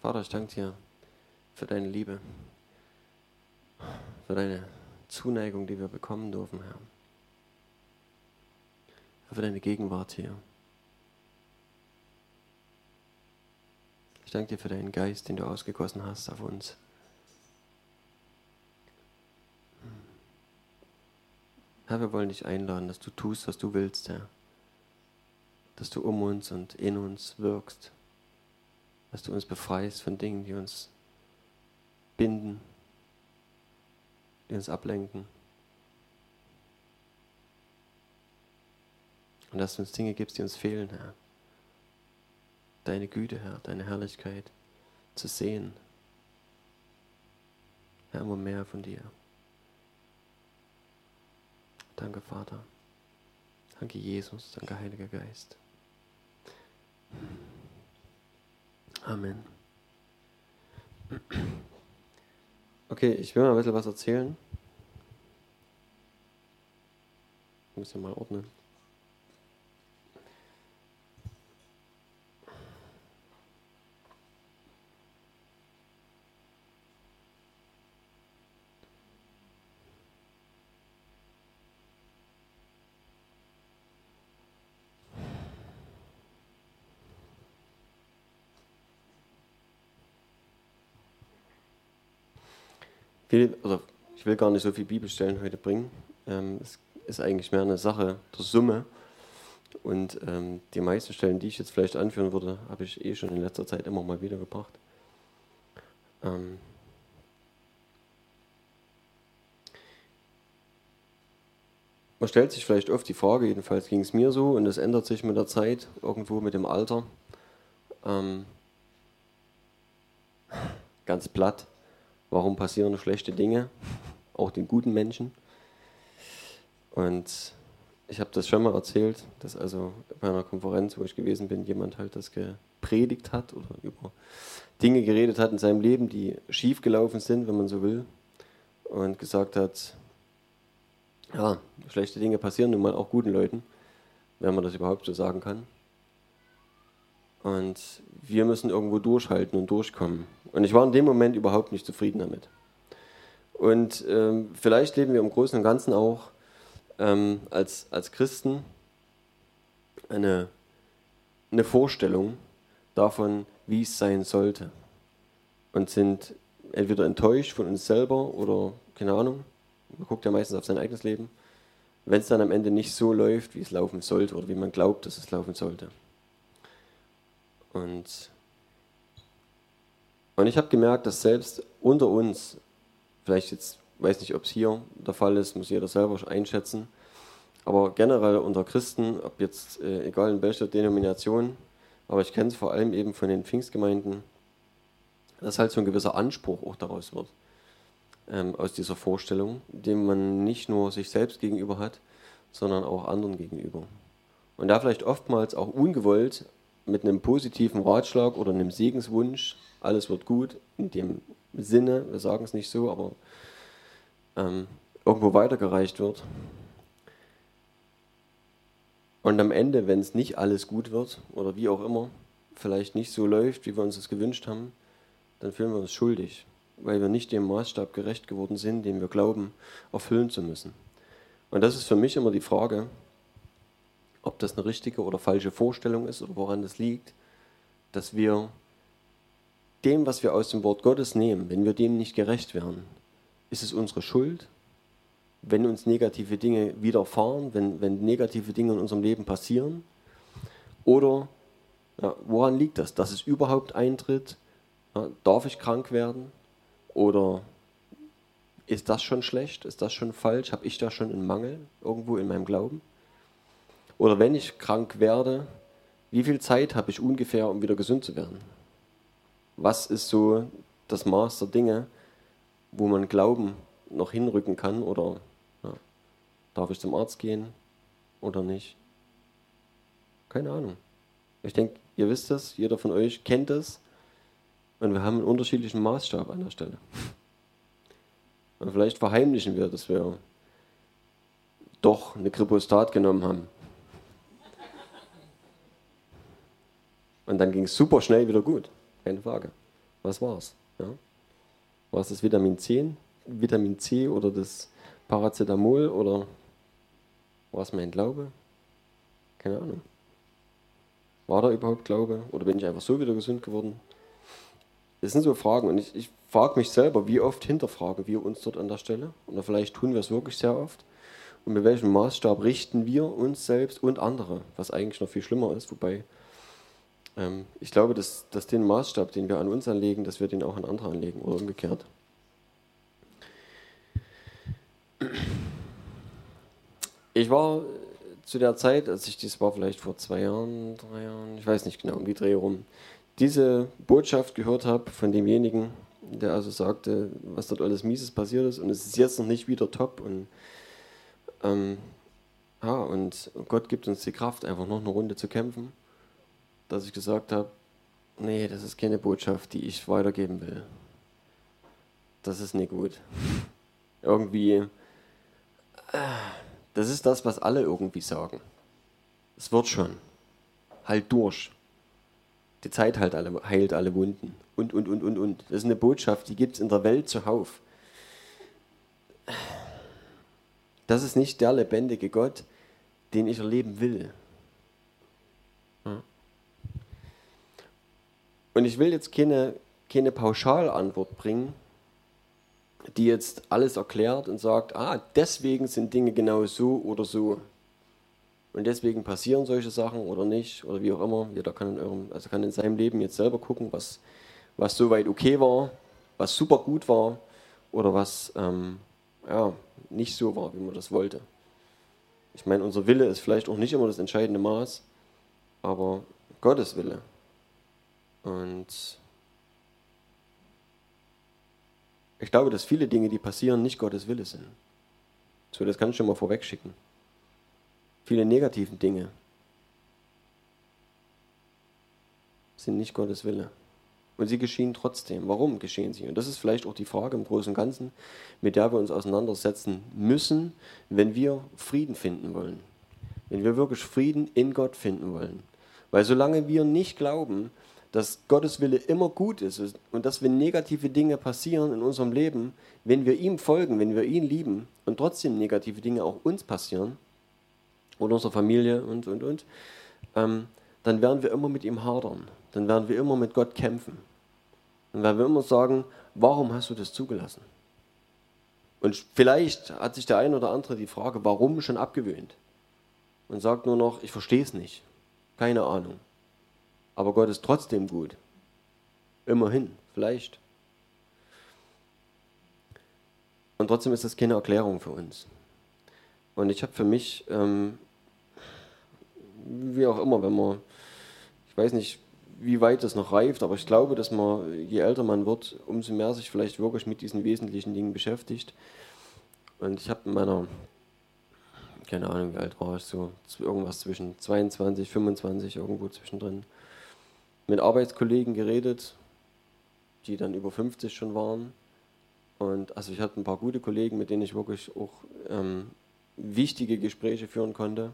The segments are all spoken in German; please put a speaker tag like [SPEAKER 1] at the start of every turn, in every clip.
[SPEAKER 1] Vater, ich danke dir für deine Liebe, für deine Zuneigung, die wir bekommen dürfen, Herr. Für deine Gegenwart hier. Ich danke dir für deinen Geist, den du ausgegossen hast auf uns. Herr, wir wollen dich einladen, dass du tust, was du willst, Herr. Dass du um uns und in uns wirkst. Dass du uns befreist von Dingen, die uns binden, die uns ablenken. Und dass du uns Dinge gibst, die uns fehlen, Herr. Deine Güte, Herr, deine Herrlichkeit zu sehen. Herr, immer mehr von dir. Danke, Vater. Danke, Jesus. Danke, Heiliger Geist. Amen. Okay, ich will mal ein bisschen was erzählen. Ich muss ja mal ordnen. Viel, also ich will gar nicht so viele Bibelstellen heute bringen. Ähm, es ist eigentlich mehr eine Sache der Summe. Und ähm, die meisten Stellen, die ich jetzt vielleicht anführen würde, habe ich eh schon in letzter Zeit immer mal wieder gebracht. Ähm man stellt sich vielleicht oft die Frage, jedenfalls ging es mir so, und es ändert sich mit der Zeit, irgendwo mit dem Alter. Ähm ganz platt warum passieren schlechte Dinge, auch den guten Menschen. Und ich habe das schon mal erzählt, dass also bei einer Konferenz, wo ich gewesen bin, jemand halt das gepredigt hat oder über Dinge geredet hat in seinem Leben, die schief gelaufen sind, wenn man so will, und gesagt hat, ja, schlechte Dinge passieren nun mal auch guten Leuten, wenn man das überhaupt so sagen kann. Und wir müssen irgendwo durchhalten und durchkommen. Und ich war in dem Moment überhaupt nicht zufrieden damit. Und ähm, vielleicht leben wir im Großen und Ganzen auch ähm, als, als Christen eine, eine Vorstellung davon, wie es sein sollte. Und sind entweder enttäuscht von uns selber oder keine Ahnung. Man guckt ja meistens auf sein eigenes Leben. Wenn es dann am Ende nicht so läuft, wie es laufen sollte oder wie man glaubt, dass es laufen sollte. Und, und ich habe gemerkt, dass selbst unter uns, vielleicht jetzt, weiß nicht, ob es hier der Fall ist, muss jeder selber einschätzen, aber generell unter Christen, ob jetzt, äh, egal in welcher Denomination, aber ich kenne es vor allem eben von den Pfingstgemeinden, dass halt so ein gewisser Anspruch auch daraus wird, ähm, aus dieser Vorstellung, den man nicht nur sich selbst gegenüber hat, sondern auch anderen gegenüber. Und da vielleicht oftmals auch ungewollt mit einem positiven Ratschlag oder einem Segenswunsch, alles wird gut, in dem Sinne, wir sagen es nicht so, aber ähm, irgendwo weitergereicht wird. Und am Ende, wenn es nicht alles gut wird oder wie auch immer, vielleicht nicht so läuft, wie wir uns das gewünscht haben, dann fühlen wir uns schuldig, weil wir nicht dem Maßstab gerecht geworden sind, den wir glauben, erfüllen zu müssen. Und das ist für mich immer die Frage, ob das eine richtige oder falsche Vorstellung ist oder woran das liegt, dass wir dem, was wir aus dem Wort Gottes nehmen, wenn wir dem nicht gerecht werden, ist es unsere Schuld, wenn uns negative Dinge widerfahren, wenn, wenn negative Dinge in unserem Leben passieren? Oder ja, woran liegt das, dass es überhaupt eintritt? Ja, darf ich krank werden? Oder ist das schon schlecht? Ist das schon falsch? Habe ich da schon einen Mangel irgendwo in meinem Glauben? Oder wenn ich krank werde, wie viel Zeit habe ich ungefähr, um wieder gesund zu werden? Was ist so das Maß der Dinge, wo man Glauben noch hinrücken kann? Oder ja, darf ich zum Arzt gehen oder nicht? Keine Ahnung. Ich denke, ihr wisst das, jeder von euch kennt es. Und wir haben einen unterschiedlichen Maßstab an der Stelle. Und vielleicht verheimlichen wir, dass wir doch eine Kripostat genommen haben. Und dann ging es super schnell wieder gut, keine Frage. Was war's? Ja? War es das Vitamin C, Vitamin C oder das Paracetamol oder war es mein Glaube? Keine Ahnung. War da überhaupt Glaube? Oder bin ich einfach so wieder gesund geworden? Das sind so Fragen und ich, ich frage mich selber, wie oft hinterfragen wir uns dort an der Stelle? Oder vielleicht tun wir es wirklich sehr oft. Und mit welchem Maßstab richten wir uns selbst und andere, was eigentlich noch viel schlimmer ist, wobei ich glaube, dass, dass den Maßstab, den wir an uns anlegen, dass wir den auch an andere anlegen oder umgekehrt. Ich war zu der Zeit, als ich das war vielleicht vor zwei Jahren, drei Jahren, ich weiß nicht genau, um die Dreh rum, diese Botschaft gehört habe von demjenigen, der also sagte, was dort alles Mieses passiert ist und es ist jetzt noch nicht wieder top und ähm, ja, und Gott gibt uns die Kraft, einfach noch eine Runde zu kämpfen, dass ich gesagt habe, nee, das ist keine Botschaft, die ich weitergeben will. Das ist nicht gut. Irgendwie, äh, das ist das, was alle irgendwie sagen. Es wird schon. Halt durch. Die Zeit heilt alle, heilt alle Wunden. Und, und, und, und, und. Das ist eine Botschaft, die gibt es in der Welt zuhauf. Das ist nicht der lebendige Gott, den ich erleben will. Und ich will jetzt keine, keine Pauschalantwort bringen, die jetzt alles erklärt und sagt, ah, deswegen sind Dinge genau so oder so. Und deswegen passieren solche Sachen oder nicht, oder wie auch immer. Jeder kann in, eurem, also kann in seinem Leben jetzt selber gucken, was, was soweit okay war, was super gut war oder was ähm, ja, nicht so war, wie man das wollte. Ich meine, unser Wille ist vielleicht auch nicht immer das entscheidende Maß, aber Gottes Wille. Und ich glaube, dass viele Dinge, die passieren, nicht Gottes Wille sind. So, das kann ich schon mal vorweg schicken. Viele negativen Dinge sind nicht Gottes Wille. Und sie geschehen trotzdem. Warum geschehen sie? Und das ist vielleicht auch die Frage im Großen und Ganzen, mit der wir uns auseinandersetzen müssen, wenn wir Frieden finden wollen. Wenn wir wirklich Frieden in Gott finden wollen. Weil solange wir nicht glauben, dass Gottes Wille immer gut ist und dass wenn negative Dinge passieren in unserem Leben, wenn wir ihm folgen, wenn wir ihn lieben und trotzdem negative Dinge auch uns passieren oder unserer Familie und, und, und, ähm, dann werden wir immer mit ihm hadern dann werden wir immer mit Gott kämpfen. Dann werden wir immer sagen, warum hast du das zugelassen? Und vielleicht hat sich der ein oder andere die Frage, warum schon abgewöhnt. Und sagt nur noch, ich verstehe es nicht. Keine Ahnung. Aber Gott ist trotzdem gut. Immerhin, vielleicht. Und trotzdem ist das keine Erklärung für uns. Und ich habe für mich, ähm, wie auch immer, wenn man, ich weiß nicht, wie weit das noch reift, aber ich glaube, dass man, je älter man wird, umso mehr sich vielleicht wirklich mit diesen wesentlichen Dingen beschäftigt. Und ich habe in meiner, keine Ahnung, wie alt war ich, so irgendwas zwischen 22, 25, irgendwo zwischendrin, mit Arbeitskollegen geredet, die dann über 50 schon waren. Und also ich hatte ein paar gute Kollegen, mit denen ich wirklich auch ähm, wichtige Gespräche führen konnte.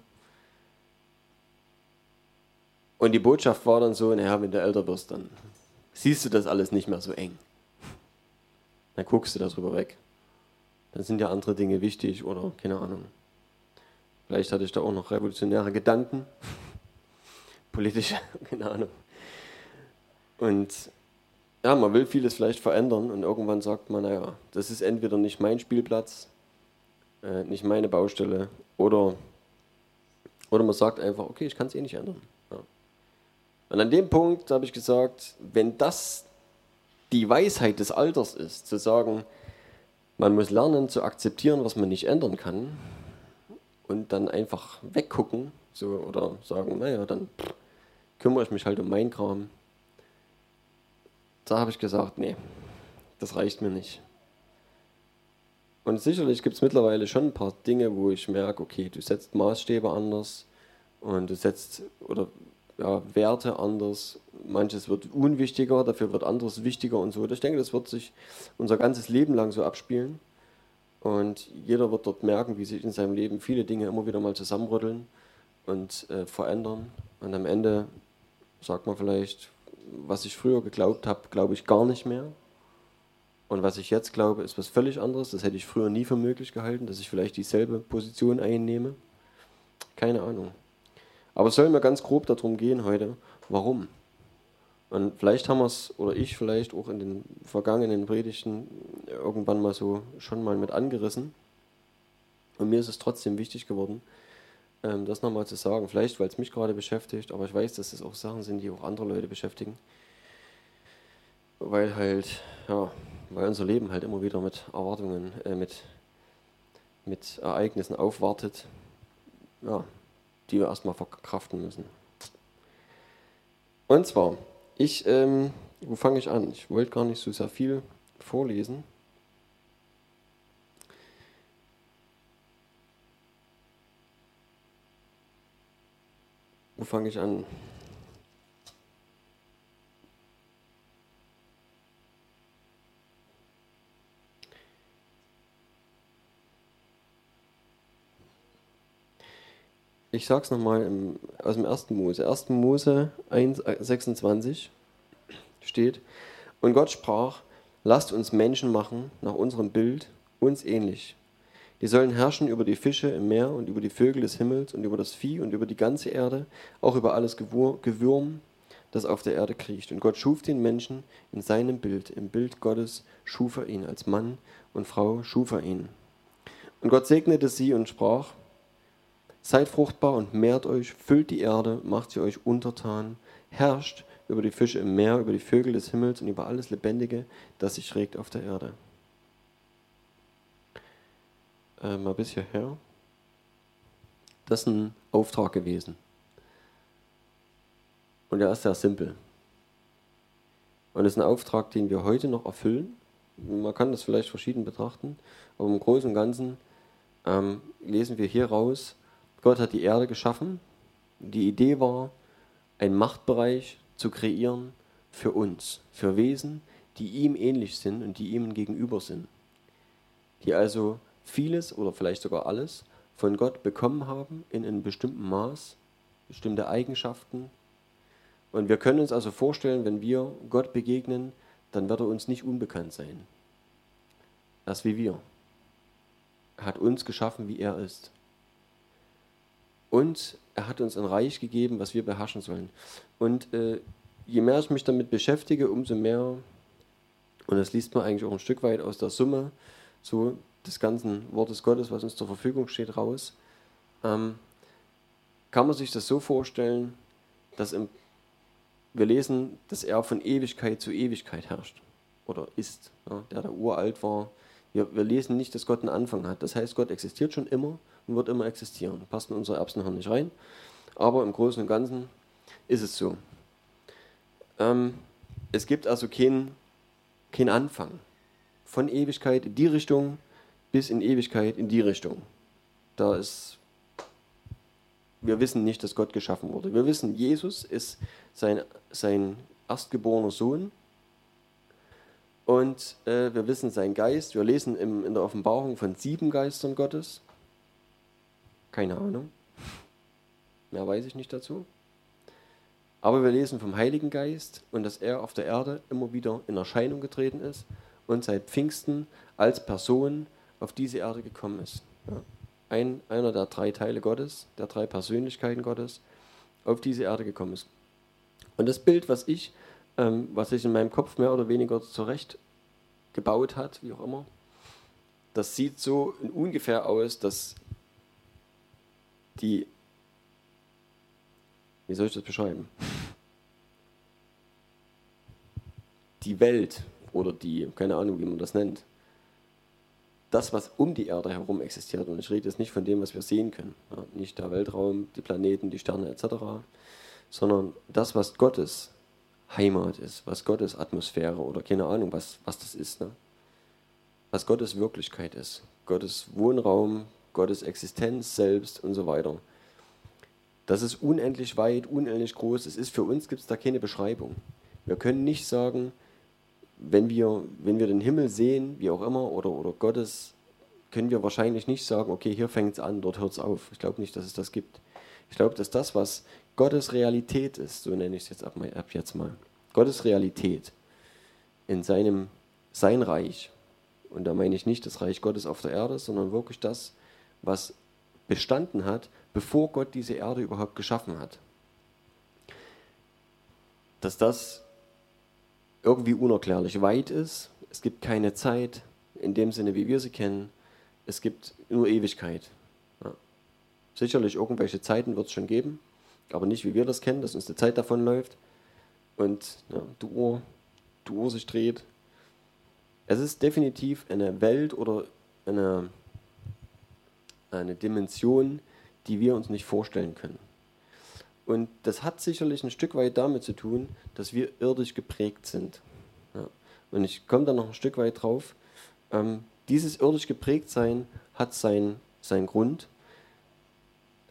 [SPEAKER 1] Und die Botschaft war dann so, naja, wenn du älter wirst, dann siehst du das alles nicht mehr so eng. Dann guckst du darüber weg. Dann sind ja andere Dinge wichtig oder keine Ahnung. Vielleicht hatte ich da auch noch revolutionäre Gedanken. Politische, keine Ahnung. Und ja, man will vieles vielleicht verändern und irgendwann sagt man, naja, das ist entweder nicht mein Spielplatz, äh, nicht meine Baustelle oder, oder man sagt einfach, okay, ich kann es eh nicht ändern. Und an dem Punkt habe ich gesagt, wenn das die Weisheit des Alters ist, zu sagen, man muss lernen zu akzeptieren, was man nicht ändern kann und dann einfach weggucken so, oder sagen, naja, dann kümmere ich mich halt um meinen Kram. Da habe ich gesagt, nee, das reicht mir nicht. Und sicherlich gibt es mittlerweile schon ein paar Dinge, wo ich merke, okay, du setzt Maßstäbe anders und du setzt oder ja, Werte anders, manches wird unwichtiger, dafür wird anderes wichtiger und so. Ich denke, das wird sich unser ganzes Leben lang so abspielen. Und jeder wird dort merken, wie sich in seinem Leben viele Dinge immer wieder mal zusammenrütteln und äh, verändern. Und am Ende sagt man vielleicht, was ich früher geglaubt habe, glaube ich gar nicht mehr. Und was ich jetzt glaube, ist was völlig anderes. Das hätte ich früher nie für möglich gehalten, dass ich vielleicht dieselbe Position einnehme. Keine Ahnung. Aber es soll mir ganz grob darum gehen heute, warum. Und vielleicht haben wir es, oder ich vielleicht auch in den vergangenen Predigten irgendwann mal so schon mal mit angerissen. Und mir ist es trotzdem wichtig geworden, ähm, das nochmal zu sagen. Vielleicht, weil es mich gerade beschäftigt, aber ich weiß, dass es auch Sachen sind, die auch andere Leute beschäftigen. Weil halt, ja, weil unser Leben halt immer wieder mit Erwartungen, äh, mit, mit Ereignissen aufwartet, ja, die wir erstmal verkraften müssen. Und zwar, ich, ähm, wo fange ich an? Ich wollte gar nicht so sehr viel vorlesen. Wo fange ich an? Ich sag's nochmal aus dem 1. Mose. 1. Mose 1, 26 steht, und Gott sprach, lasst uns Menschen machen nach unserem Bild, uns ähnlich. Die sollen herrschen über die Fische im Meer und über die Vögel des Himmels und über das Vieh und über die ganze Erde, auch über alles Gewürm, das auf der Erde kriecht. Und Gott schuf den Menschen in seinem Bild, im Bild Gottes schuf er ihn, als Mann und Frau schuf er ihn. Und Gott segnete sie und sprach, Seid fruchtbar und mehrt euch, füllt die Erde, macht sie euch untertan, herrscht über die Fische im Meer, über die Vögel des Himmels und über alles Lebendige, das sich regt auf der Erde. Äh, mal bis hierher. Das ist ein Auftrag gewesen. Und der ist sehr simpel. Und es ist ein Auftrag, den wir heute noch erfüllen. Man kann das vielleicht verschieden betrachten, aber im Großen und Ganzen ähm, lesen wir hier raus, Gott hat die Erde geschaffen. Die Idee war, einen Machtbereich zu kreieren für uns, für Wesen, die ihm ähnlich sind und die ihm gegenüber sind. Die also vieles oder vielleicht sogar alles von Gott bekommen haben in einem bestimmten Maß, bestimmte Eigenschaften. Und wir können uns also vorstellen, wenn wir Gott begegnen, dann wird er uns nicht unbekannt sein. Er ist wie wir. Er hat uns geschaffen, wie er ist. Und er hat uns ein Reich gegeben, was wir beherrschen sollen. Und äh, je mehr ich mich damit beschäftige, umso mehr, und das liest man eigentlich auch ein Stück weit aus der Summe, so des ganzen Wortes Gottes, was uns zur Verfügung steht, raus, ähm, kann man sich das so vorstellen, dass im, wir lesen, dass er von Ewigkeit zu Ewigkeit herrscht oder ist, ja, der da uralt war. Wir, wir lesen nicht, dass Gott einen Anfang hat. Das heißt, Gott existiert schon immer und wird immer existieren. Passt in unsere Erbsenhirn nicht rein, aber im Großen und Ganzen ist es so. Ähm, es gibt also keinen kein Anfang. Von Ewigkeit in die Richtung bis in Ewigkeit in die Richtung. Da ist, wir wissen nicht, dass Gott geschaffen wurde. Wir wissen, Jesus ist sein, sein erstgeborener Sohn. Und äh, wir wissen sein Geist. Wir lesen im, in der Offenbarung von sieben Geistern Gottes. Keine Ahnung. Mehr weiß ich nicht dazu. Aber wir lesen vom Heiligen Geist und dass er auf der Erde immer wieder in Erscheinung getreten ist und seit Pfingsten als Person auf diese Erde gekommen ist. Ja. Ein, einer der drei Teile Gottes, der drei Persönlichkeiten Gottes, auf diese Erde gekommen ist. Und das Bild, was ich, ähm, was sich in meinem Kopf mehr oder weniger zurecht gebaut hat, wie auch immer, das sieht so ungefähr aus, dass die, wie soll ich das beschreiben? Die Welt oder die, keine Ahnung, wie man das nennt, das, was um die Erde herum existiert, und ich rede jetzt nicht von dem, was wir sehen können, ja, nicht der Weltraum, die Planeten, die Sterne etc., sondern das, was Gottes Heimat ist, was Gottes Atmosphäre oder keine Ahnung, was, was das ist, ne? was Gottes Wirklichkeit ist, Gottes Wohnraum, Gottes Existenz selbst und so weiter. Das ist unendlich weit, unendlich groß. Es ist für uns gibt es da keine Beschreibung. Wir können nicht sagen, wenn wir, wenn wir den Himmel sehen, wie auch immer, oder, oder Gottes, können wir wahrscheinlich nicht sagen, okay, hier fängt es an, dort hört es auf. Ich glaube nicht, dass es das gibt. Ich glaube, dass das, was Gottes Realität ist, so nenne ich es jetzt ab, ab jetzt mal, Gottes Realität in seinem, sein Reich, und da meine ich nicht das Reich Gottes auf der Erde, sondern wirklich das, was bestanden hat, bevor Gott diese Erde überhaupt geschaffen hat. Dass das irgendwie unerklärlich weit ist, es gibt keine Zeit in dem Sinne, wie wir sie kennen, es gibt nur Ewigkeit. Ja. Sicherlich irgendwelche Zeiten wird es schon geben, aber nicht wie wir das kennen, dass uns die Zeit davonläuft und ja, die, Uhr, die Uhr sich dreht. Es ist definitiv eine Welt oder eine, eine Dimension, die wir uns nicht vorstellen können. Und das hat sicherlich ein Stück weit damit zu tun, dass wir irdisch geprägt sind. Ja. Und ich komme da noch ein Stück weit drauf. Ähm, dieses irdisch geprägt sein hat seinen sein Grund.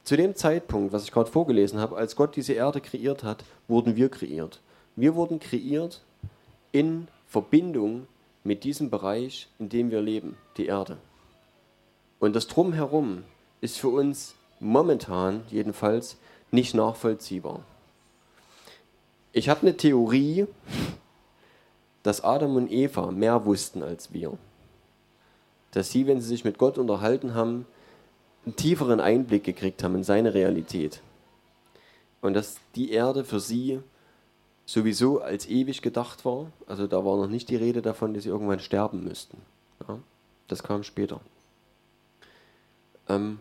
[SPEAKER 1] Zu dem Zeitpunkt, was ich gerade vorgelesen habe, als Gott diese Erde kreiert hat, wurden wir kreiert. Wir wurden kreiert in Verbindung mit diesem Bereich, in dem wir leben, die Erde. Und das Drumherum ist für uns momentan jedenfalls nicht nachvollziehbar. Ich habe eine Theorie, dass Adam und Eva mehr wussten als wir. Dass sie, wenn sie sich mit Gott unterhalten haben, einen tieferen Einblick gekriegt haben in seine Realität. Und dass die Erde für sie sowieso als ewig gedacht war. Also da war noch nicht die Rede davon, dass sie irgendwann sterben müssten. Ja, das kam später. Ähm,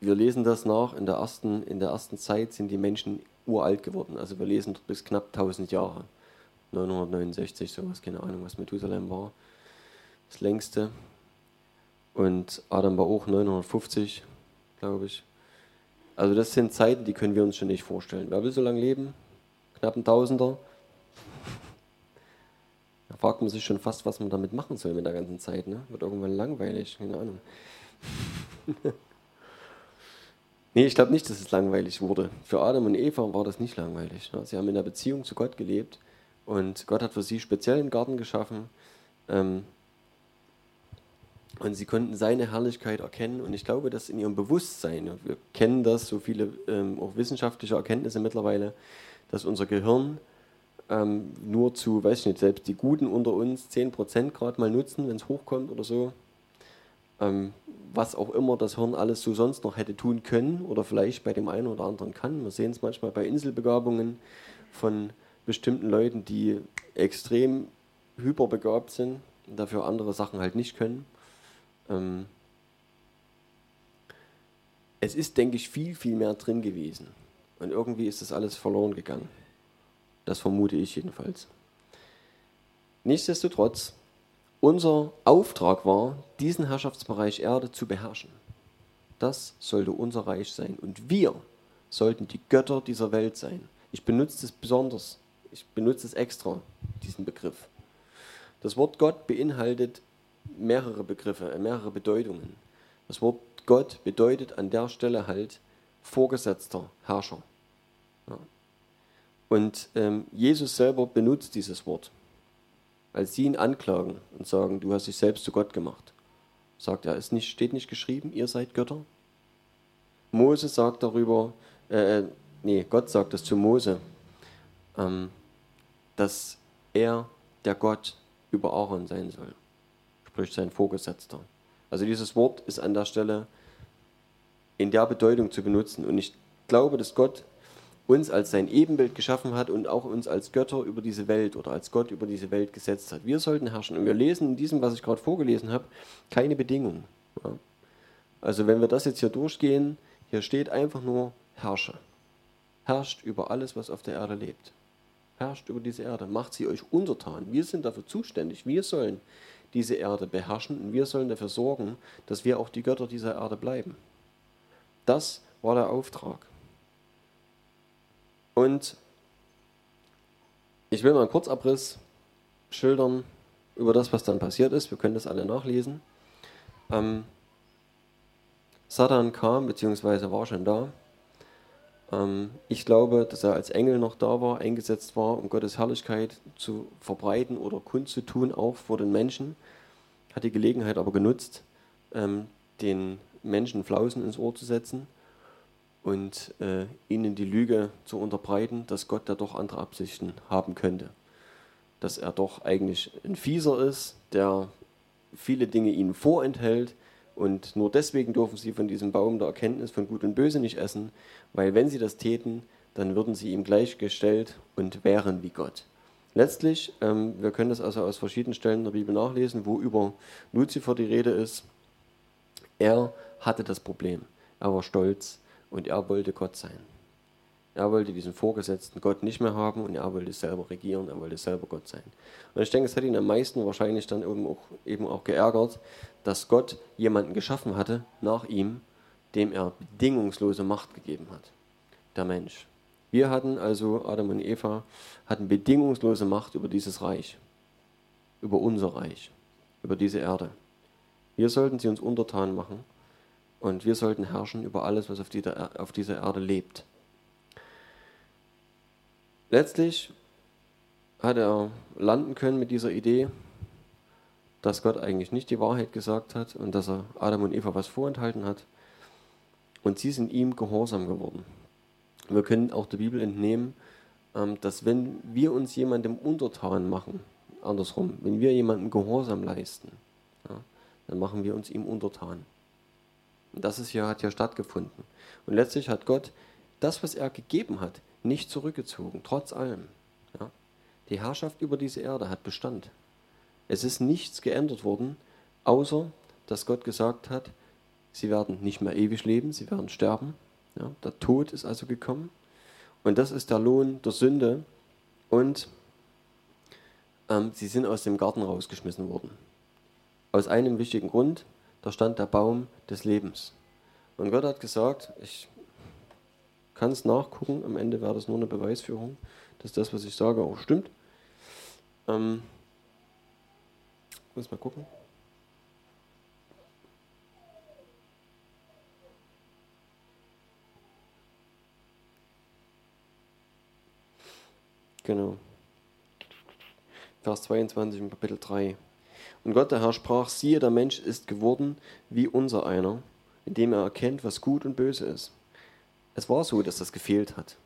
[SPEAKER 1] wir lesen das nach, in der, ersten, in der ersten Zeit sind die Menschen uralt geworden. Also wir lesen dort bis knapp 1000 Jahre. 969, sowas, keine Ahnung, was Methusalem war. Das längste. Und Adam war auch 950, glaube ich. Also das sind Zeiten, die können wir uns schon nicht vorstellen. Wer will so lange leben? Knapp ein Tausender. Da fragt man sich schon fast, was man damit machen soll mit der ganzen Zeit. Ne? Wird irgendwann langweilig, keine Ahnung. Nee, ich glaube nicht, dass es langweilig wurde. Für Adam und Eva war das nicht langweilig. Ne? Sie haben in der Beziehung zu Gott gelebt und Gott hat für sie speziell einen Garten geschaffen. Ähm, und sie konnten seine Herrlichkeit erkennen. Und ich glaube, dass in ihrem Bewusstsein, wir kennen das, so viele ähm, auch wissenschaftliche Erkenntnisse mittlerweile, dass unser Gehirn ähm, nur zu, weiß ich nicht, selbst die Guten unter uns 10% gerade mal nutzen, wenn es hochkommt oder so was auch immer das Hirn alles so sonst noch hätte tun können oder vielleicht bei dem einen oder anderen kann. Wir sehen es manchmal bei Inselbegabungen von bestimmten Leuten, die extrem hyperbegabt sind und dafür andere Sachen halt nicht können. Ähm es ist, denke ich, viel, viel mehr drin gewesen. Und irgendwie ist das alles verloren gegangen. Das vermute ich jedenfalls. Nichtsdestotrotz unser Auftrag war, diesen Herrschaftsbereich Erde zu beherrschen. Das sollte unser Reich sein. Und wir sollten die Götter dieser Welt sein. Ich benutze es besonders. Ich benutze es extra, diesen Begriff. Das Wort Gott beinhaltet mehrere Begriffe, mehrere Bedeutungen. Das Wort Gott bedeutet an der Stelle halt vorgesetzter Herrscher. Ja. Und ähm, Jesus selber benutzt dieses Wort als sie ihn anklagen und sagen, du hast dich selbst zu Gott gemacht. Sagt er, es steht nicht geschrieben, ihr seid Götter? Mose sagt darüber, äh, äh, nee, Gott sagt das zu Mose, ähm, dass er der Gott über Aaron sein soll, sprich sein Vorgesetzter. Also dieses Wort ist an der Stelle in der Bedeutung zu benutzen. Und ich glaube, dass Gott uns als sein Ebenbild geschaffen hat und auch uns als Götter über diese Welt oder als Gott über diese Welt gesetzt hat. Wir sollten herrschen. Und wir lesen in diesem, was ich gerade vorgelesen habe, keine Bedingungen. Ja. Also wenn wir das jetzt hier durchgehen, hier steht einfach nur herrsche. Herrscht über alles, was auf der Erde lebt. Herrscht über diese Erde. Macht sie euch untertan. Wir sind dafür zuständig. Wir sollen diese Erde beherrschen und wir sollen dafür sorgen, dass wir auch die Götter dieser Erde bleiben. Das war der Auftrag. Und ich will mal einen Kurzabriss schildern über das, was dann passiert ist. Wir können das alle nachlesen. Ähm, Satan kam, beziehungsweise war schon da. Ähm, ich glaube, dass er als Engel noch da war, eingesetzt war, um Gottes Herrlichkeit zu verbreiten oder kundzutun, auch vor den Menschen. Hat die Gelegenheit aber genutzt, ähm, den Menschen Flausen ins Ohr zu setzen und äh, ihnen die Lüge zu unterbreiten, dass Gott da doch andere Absichten haben könnte. Dass er doch eigentlich ein Fieser ist, der viele Dinge ihnen vorenthält und nur deswegen dürfen sie von diesem Baum der Erkenntnis von Gut und Böse nicht essen, weil wenn sie das täten, dann würden sie ihm gleichgestellt und wären wie Gott. Letztlich, ähm, wir können das also aus verschiedenen Stellen der Bibel nachlesen, wo über Luzifer die Rede ist. Er hatte das Problem. Er war stolz und er wollte Gott sein. Er wollte diesen vorgesetzten Gott nicht mehr haben und er wollte selber regieren, er wollte selber Gott sein. Und ich denke, es hat ihn am meisten wahrscheinlich dann eben auch, eben auch geärgert, dass Gott jemanden geschaffen hatte nach ihm, dem er bedingungslose Macht gegeben hat. Der Mensch. Wir hatten also, Adam und Eva, hatten bedingungslose Macht über dieses Reich, über unser Reich, über diese Erde. Wir sollten sie uns untertan machen und wir sollten herrschen über alles, was auf dieser, auf dieser Erde lebt. Letztlich hat er landen können mit dieser Idee, dass Gott eigentlich nicht die Wahrheit gesagt hat und dass er Adam und Eva was vorenthalten hat. Und sie sind ihm gehorsam geworden. Wir können auch der Bibel entnehmen, ähm, dass wenn wir uns jemandem untertan machen, andersrum, wenn wir jemandem Gehorsam leisten, dann machen wir uns ihm untertan. Und das ist hier, hat ja stattgefunden. Und letztlich hat Gott das, was er gegeben hat, nicht zurückgezogen, trotz allem. Ja? Die Herrschaft über diese Erde hat Bestand. Es ist nichts geändert worden, außer dass Gott gesagt hat, sie werden nicht mehr ewig leben, sie werden sterben. Ja? Der Tod ist also gekommen. Und das ist der Lohn der Sünde. Und ähm, sie sind aus dem Garten rausgeschmissen worden. Aus einem wichtigen Grund, da stand der Baum des Lebens. Und Gott hat gesagt, ich kann es nachgucken, am Ende wäre das nur eine Beweisführung, dass das, was ich sage, auch stimmt. Ähm, muss mal gucken. Genau. Vers 22 im Kapitel 3. Und Gott der Herr sprach, siehe, der Mensch ist geworden wie unser einer, indem er erkennt, was gut und böse ist. Es war so, dass das gefehlt hat.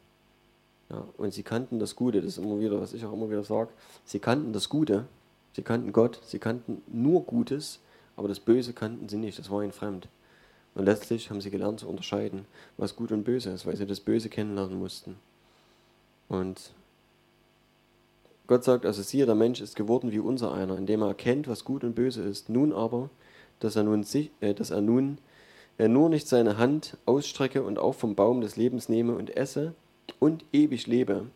[SPEAKER 1] Ja, und sie kannten das Gute, das ist immer wieder, was ich auch immer wieder sage. Sie kannten das Gute, sie kannten Gott, sie kannten nur Gutes, aber das Böse kannten sie nicht, das war ihnen fremd. Und letztlich haben sie gelernt zu unterscheiden, was gut und böse ist, weil sie das Böse kennenlernen mussten. Und Gott sagt also, siehe, der Mensch ist geworden wie unser einer, indem er erkennt, was gut und böse ist. Nun aber, dass er nun, sich, äh, dass er nun er nur nicht seine Hand ausstrecke und auch vom Baum des Lebens nehme und esse und ewig lebe.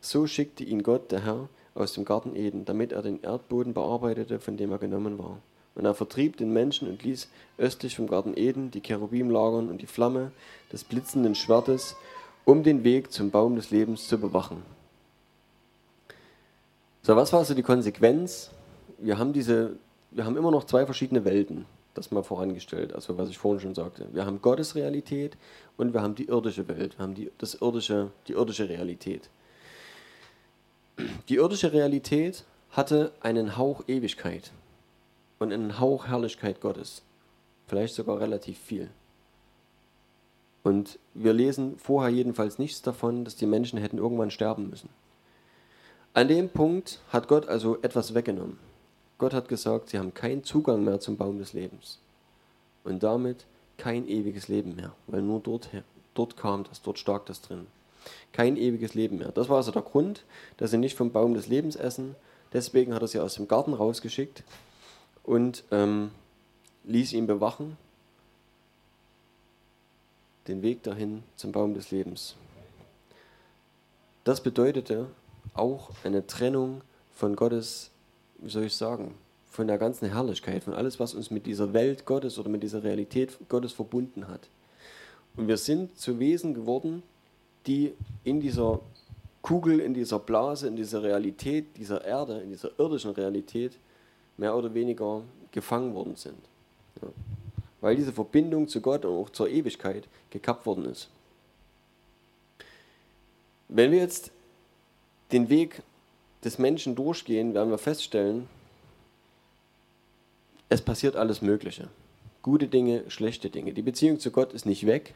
[SPEAKER 1] So schickte ihn Gott, der Herr, aus dem Garten Eden, damit er den Erdboden bearbeitete, von dem er genommen war. Und er vertrieb den Menschen und ließ östlich vom Garten Eden die Cherubim lagern und die Flamme des blitzenden Schwertes, um den Weg zum Baum des Lebens zu bewachen. So, was war also die Konsequenz? Wir haben diese, wir haben immer noch zwei verschiedene Welten, das mal vorangestellt, also was ich vorhin schon sagte. Wir haben Gottes Realität und wir haben die irdische Welt, wir haben die, das irdische, die irdische Realität. Die irdische Realität hatte einen Hauch Ewigkeit und einen Hauch Herrlichkeit Gottes. Vielleicht sogar relativ viel. Und wir lesen vorher jedenfalls nichts davon, dass die Menschen hätten irgendwann sterben müssen. An dem Punkt hat Gott also etwas weggenommen. Gott hat gesagt, sie haben keinen Zugang mehr zum Baum des Lebens. Und damit kein ewiges Leben mehr, weil nur dort, dort kam das, dort stark das drin. Kein ewiges Leben mehr. Das war also der Grund, dass sie nicht vom Baum des Lebens essen. Deswegen hat er sie aus dem Garten rausgeschickt und ähm, ließ ihn bewachen, den Weg dahin zum Baum des Lebens. Das bedeutete, auch eine Trennung von Gottes, wie soll ich sagen, von der ganzen Herrlichkeit, von alles, was uns mit dieser Welt Gottes oder mit dieser Realität Gottes verbunden hat. Und wir sind zu Wesen geworden, die in dieser Kugel, in dieser Blase, in dieser Realität, dieser Erde, in dieser irdischen Realität mehr oder weniger gefangen worden sind. Ja. Weil diese Verbindung zu Gott und auch zur Ewigkeit gekappt worden ist. Wenn wir jetzt den Weg des Menschen durchgehen, werden wir feststellen, es passiert alles Mögliche. Gute Dinge, schlechte Dinge. Die Beziehung zu Gott ist nicht weg,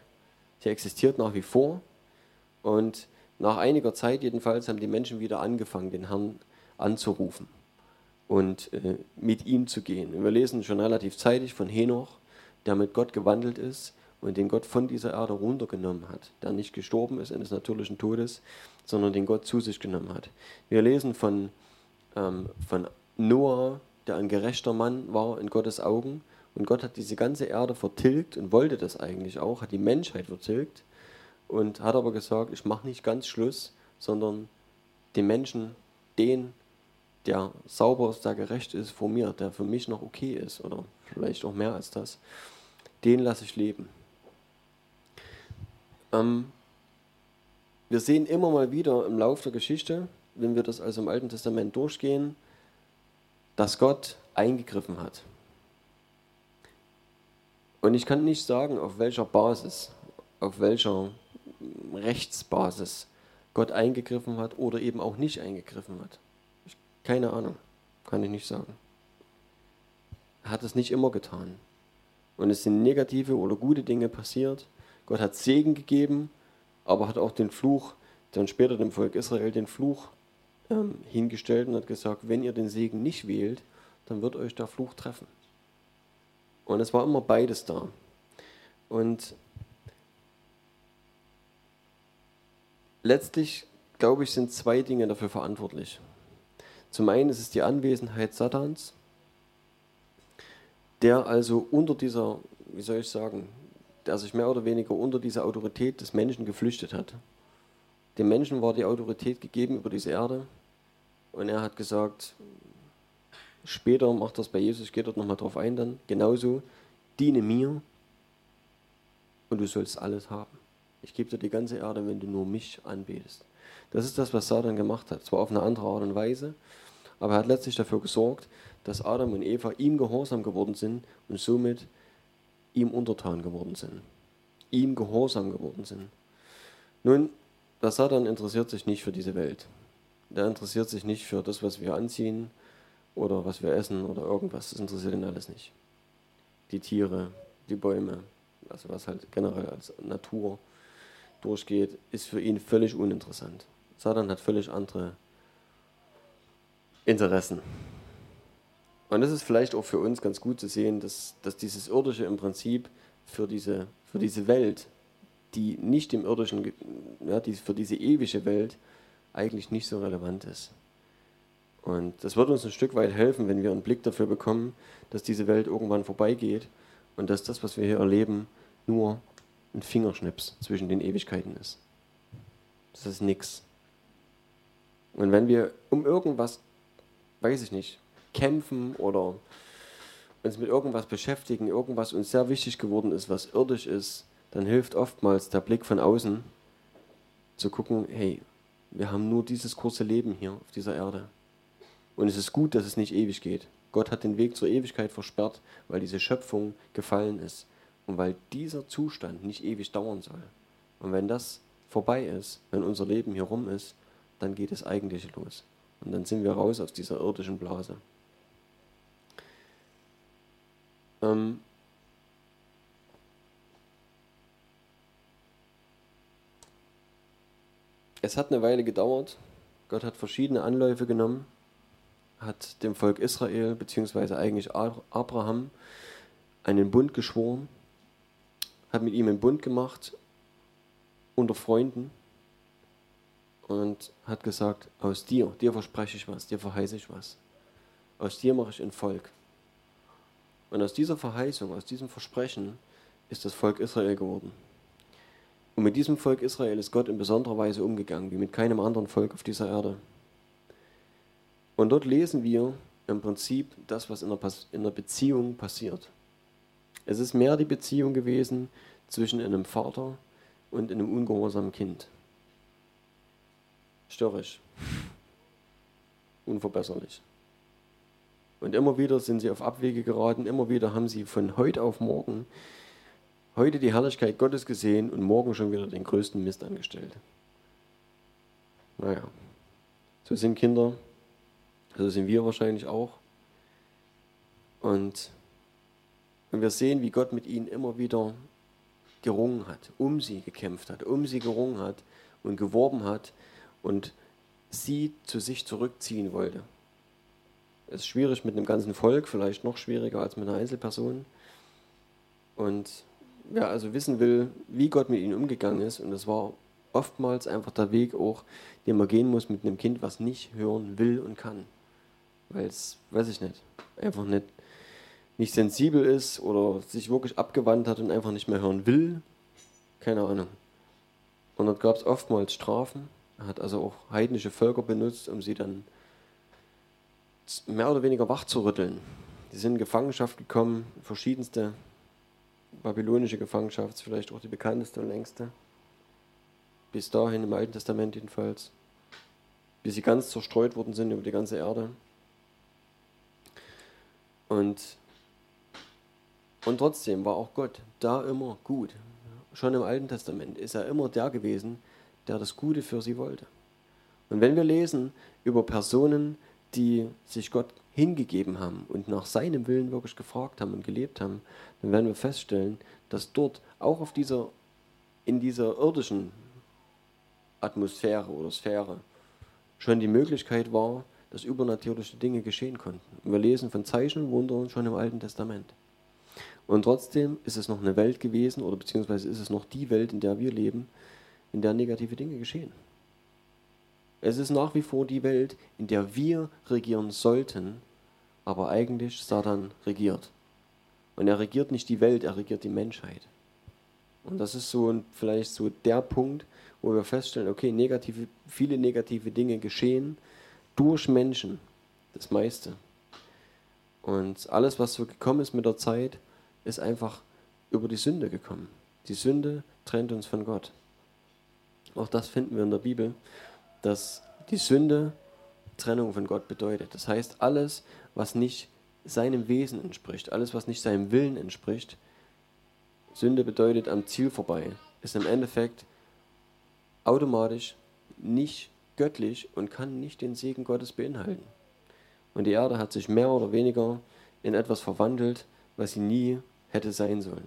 [SPEAKER 1] Sie existiert nach wie vor. Und nach einiger Zeit jedenfalls haben die Menschen wieder angefangen, den Herrn anzurufen und äh, mit ihm zu gehen. Wir lesen schon relativ zeitig von Henoch, der mit Gott gewandelt ist und den Gott von dieser Erde runtergenommen hat, der nicht gestorben ist eines natürlichen Todes, sondern den Gott zu sich genommen hat. Wir lesen von, ähm, von Noah, der ein gerechter Mann war in Gottes Augen und Gott hat diese ganze Erde vertilgt und wollte das eigentlich auch, hat die Menschheit vertilgt und hat aber gesagt, ich mache nicht ganz Schluss, sondern den Menschen, den, der sauber ist, der gerecht ist vor mir, der für mich noch okay ist oder vielleicht auch mehr als das, den lasse ich leben. Ähm, wir sehen immer mal wieder im Laufe der Geschichte, wenn wir das also im Alten Testament durchgehen, dass Gott eingegriffen hat. Und ich kann nicht sagen, auf welcher Basis, auf welcher Rechtsbasis Gott eingegriffen hat oder eben auch nicht eingegriffen hat. Ich, keine Ahnung, kann ich nicht sagen. Er hat es nicht immer getan. Und es sind negative oder gute Dinge passiert. Gott hat Segen gegeben, aber hat auch den Fluch, dann später dem Volk Israel den Fluch ähm, hingestellt und hat gesagt, wenn ihr den Segen nicht wählt, dann wird euch der Fluch treffen. Und es war immer beides da. Und letztlich, glaube ich, sind zwei Dinge dafür verantwortlich. Zum einen ist es die Anwesenheit Satans, der also unter dieser, wie soll ich sagen, der sich mehr oder weniger unter diese Autorität des Menschen geflüchtet hat. Dem Menschen war die Autorität gegeben über diese Erde und er hat gesagt, später macht das bei Jesus, ich gehe dort nochmal drauf ein dann, genauso, diene mir und du sollst alles haben. Ich gebe dir die ganze Erde, wenn du nur mich anbetest. Das ist das, was Satan gemacht hat. Zwar auf eine andere Art und Weise, aber er hat letztlich dafür gesorgt, dass Adam und Eva ihm gehorsam geworden sind und somit ihm untertan geworden sind. Ihm gehorsam geworden sind. Nun, der Satan interessiert sich nicht für diese Welt. Der interessiert sich nicht für das, was wir anziehen oder was wir essen oder irgendwas. Das interessiert ihn alles nicht. Die Tiere, die Bäume, also was halt generell als Natur durchgeht, ist für ihn völlig uninteressant. Satan hat völlig andere Interessen. Und das ist vielleicht auch für uns ganz gut zu sehen, dass, dass dieses Irdische im Prinzip für diese, für diese Welt, die nicht im Irdischen, ja, die, für diese ewige Welt eigentlich nicht so relevant ist. Und das wird uns ein Stück weit helfen, wenn wir einen Blick dafür bekommen, dass diese Welt irgendwann vorbeigeht und dass das, was wir hier erleben, nur ein Fingerschnips zwischen den Ewigkeiten ist. Das ist nichts. Und wenn wir um irgendwas, weiß ich nicht, kämpfen oder uns mit irgendwas beschäftigen, irgendwas uns sehr wichtig geworden ist, was irdisch ist, dann hilft oftmals der Blick von außen zu gucken, hey, wir haben nur dieses kurze Leben hier auf dieser Erde. Und es ist gut, dass es nicht ewig geht. Gott hat den Weg zur Ewigkeit versperrt, weil diese Schöpfung gefallen ist und weil dieser Zustand nicht ewig dauern soll. Und wenn das vorbei ist, wenn unser Leben hier rum ist, dann geht es eigentlich los. Und dann sind wir raus aus dieser irdischen Blase. Ähm, es hat eine Weile gedauert. Gott hat verschiedene Anläufe genommen, hat dem Volk Israel, beziehungsweise eigentlich Abraham, einen Bund geschworen, hat mit ihm einen Bund gemacht unter Freunden und hat gesagt, aus dir, dir verspreche ich was, dir verheiße ich was. Aus dir mache ich ein Volk. Und aus dieser Verheißung, aus diesem Versprechen ist das Volk Israel geworden. Und mit diesem Volk Israel ist Gott in besonderer Weise umgegangen, wie mit keinem anderen Volk auf dieser Erde. Und dort lesen wir im Prinzip das, was in der, in der Beziehung passiert. Es ist mehr die Beziehung gewesen zwischen einem Vater und einem ungehorsamen Kind. Störrisch. Unverbesserlich. Und immer wieder sind sie auf Abwege geraten, immer wieder haben sie von heute auf morgen heute die Herrlichkeit Gottes gesehen und morgen schon wieder den größten Mist angestellt. Naja, so sind Kinder, so sind wir wahrscheinlich auch. Und, wir sehen, wie Gott mit ihnen immer wieder gerungen hat, um sie gekämpft hat, um sie gerungen hat und geworben hat und sie zu sich zurückziehen wollte. Ist schwierig mit einem ganzen Volk, vielleicht noch schwieriger als mit einer Einzelperson. Und wer also wissen will, wie Gott mit ihnen umgegangen ist, und das war oftmals einfach der Weg auch, den man gehen muss mit einem Kind, was nicht hören will und kann. Weil es, weiß ich nicht, einfach nicht nicht sensibel ist oder sich wirklich abgewandt hat und einfach nicht mehr hören will. Keine Ahnung. Und dort gab es oftmals Strafen. Er hat also auch heidnische Völker benutzt, um sie dann mehr oder weniger wach zu rütteln. Die sind in Gefangenschaft gekommen, verschiedenste babylonische Gefangenschaft, vielleicht auch die bekannteste und längste. Bis dahin im Alten Testament jedenfalls. Bis sie ganz zerstreut worden sind über die ganze Erde. Und und trotzdem war auch Gott da immer gut. Schon im Alten Testament ist er immer der gewesen, der das Gute für sie wollte. Und wenn wir lesen über Personen, die sich Gott hingegeben haben und nach seinem Willen wirklich gefragt haben und gelebt haben, dann werden wir feststellen, dass dort auch auf dieser, in dieser irdischen Atmosphäre oder Sphäre schon die Möglichkeit war, dass übernatürliche Dinge geschehen konnten. Wir lesen von Zeichen und Wundern schon im Alten Testament. Und trotzdem ist es noch eine Welt gewesen, oder beziehungsweise ist es noch die Welt, in der wir leben, in der negative Dinge geschehen. Es ist nach wie vor die Welt, in der wir regieren sollten, aber eigentlich Satan regiert. Und er regiert nicht die Welt, er regiert die Menschheit. Und das ist so vielleicht so der Punkt, wo wir feststellen, okay, negative, viele negative Dinge geschehen durch Menschen, das meiste. Und alles, was so gekommen ist mit der Zeit, ist einfach über die Sünde gekommen. Die Sünde trennt uns von Gott. Auch das finden wir in der Bibel, dass die Sünde Trennung von Gott bedeutet. Das heißt, alles, was nicht seinem Wesen entspricht, alles, was nicht seinem Willen entspricht, Sünde bedeutet am Ziel vorbei, ist im Endeffekt automatisch nicht göttlich und kann nicht den Segen Gottes beinhalten. Und die Erde hat sich mehr oder weniger in etwas verwandelt, was sie nie hätte sein sollen.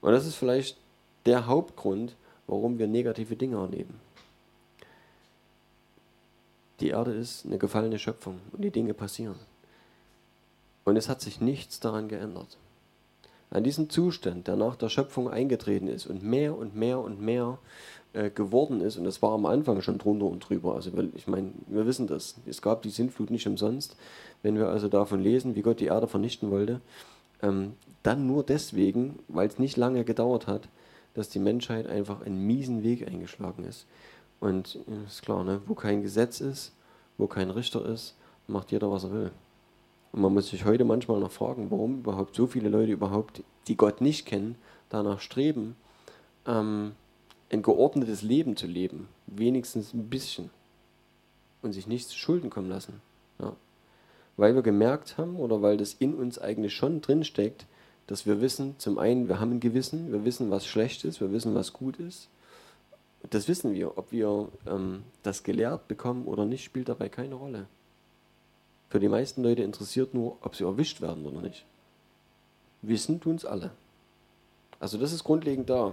[SPEAKER 1] Und das ist vielleicht der Hauptgrund, warum wir negative Dinge erleben. Die Erde ist eine gefallene Schöpfung und die Dinge passieren. Und es hat sich nichts daran geändert. An diesem Zustand, der nach der Schöpfung eingetreten ist und mehr und mehr und mehr äh, geworden ist, und das war am Anfang schon drunter und drüber, also ich meine, wir wissen das, es gab die Sintflut nicht umsonst, wenn wir also davon lesen, wie Gott die Erde vernichten wollte, ähm, dann nur deswegen, weil es nicht lange gedauert hat, dass die Menschheit einfach einen miesen Weg eingeschlagen ist. Und ist klar, ne? wo kein Gesetz ist, wo kein Richter ist, macht jeder, was er will. Und man muss sich heute manchmal noch fragen, warum überhaupt so viele Leute überhaupt, die Gott nicht kennen, danach streben, ähm, ein geordnetes Leben zu leben. Wenigstens ein bisschen. Und sich nichts zu Schulden kommen lassen. Ja. Weil wir gemerkt haben oder weil das in uns eigentlich schon drinsteckt, dass wir wissen, zum einen, wir haben ein Gewissen, wir wissen, was schlecht ist, wir wissen, was gut ist. Das wissen wir. Ob wir ähm, das gelehrt bekommen oder nicht, spielt dabei keine Rolle. Für die meisten Leute interessiert nur, ob sie erwischt werden oder nicht. Wissen tun es alle. Also das ist grundlegend da.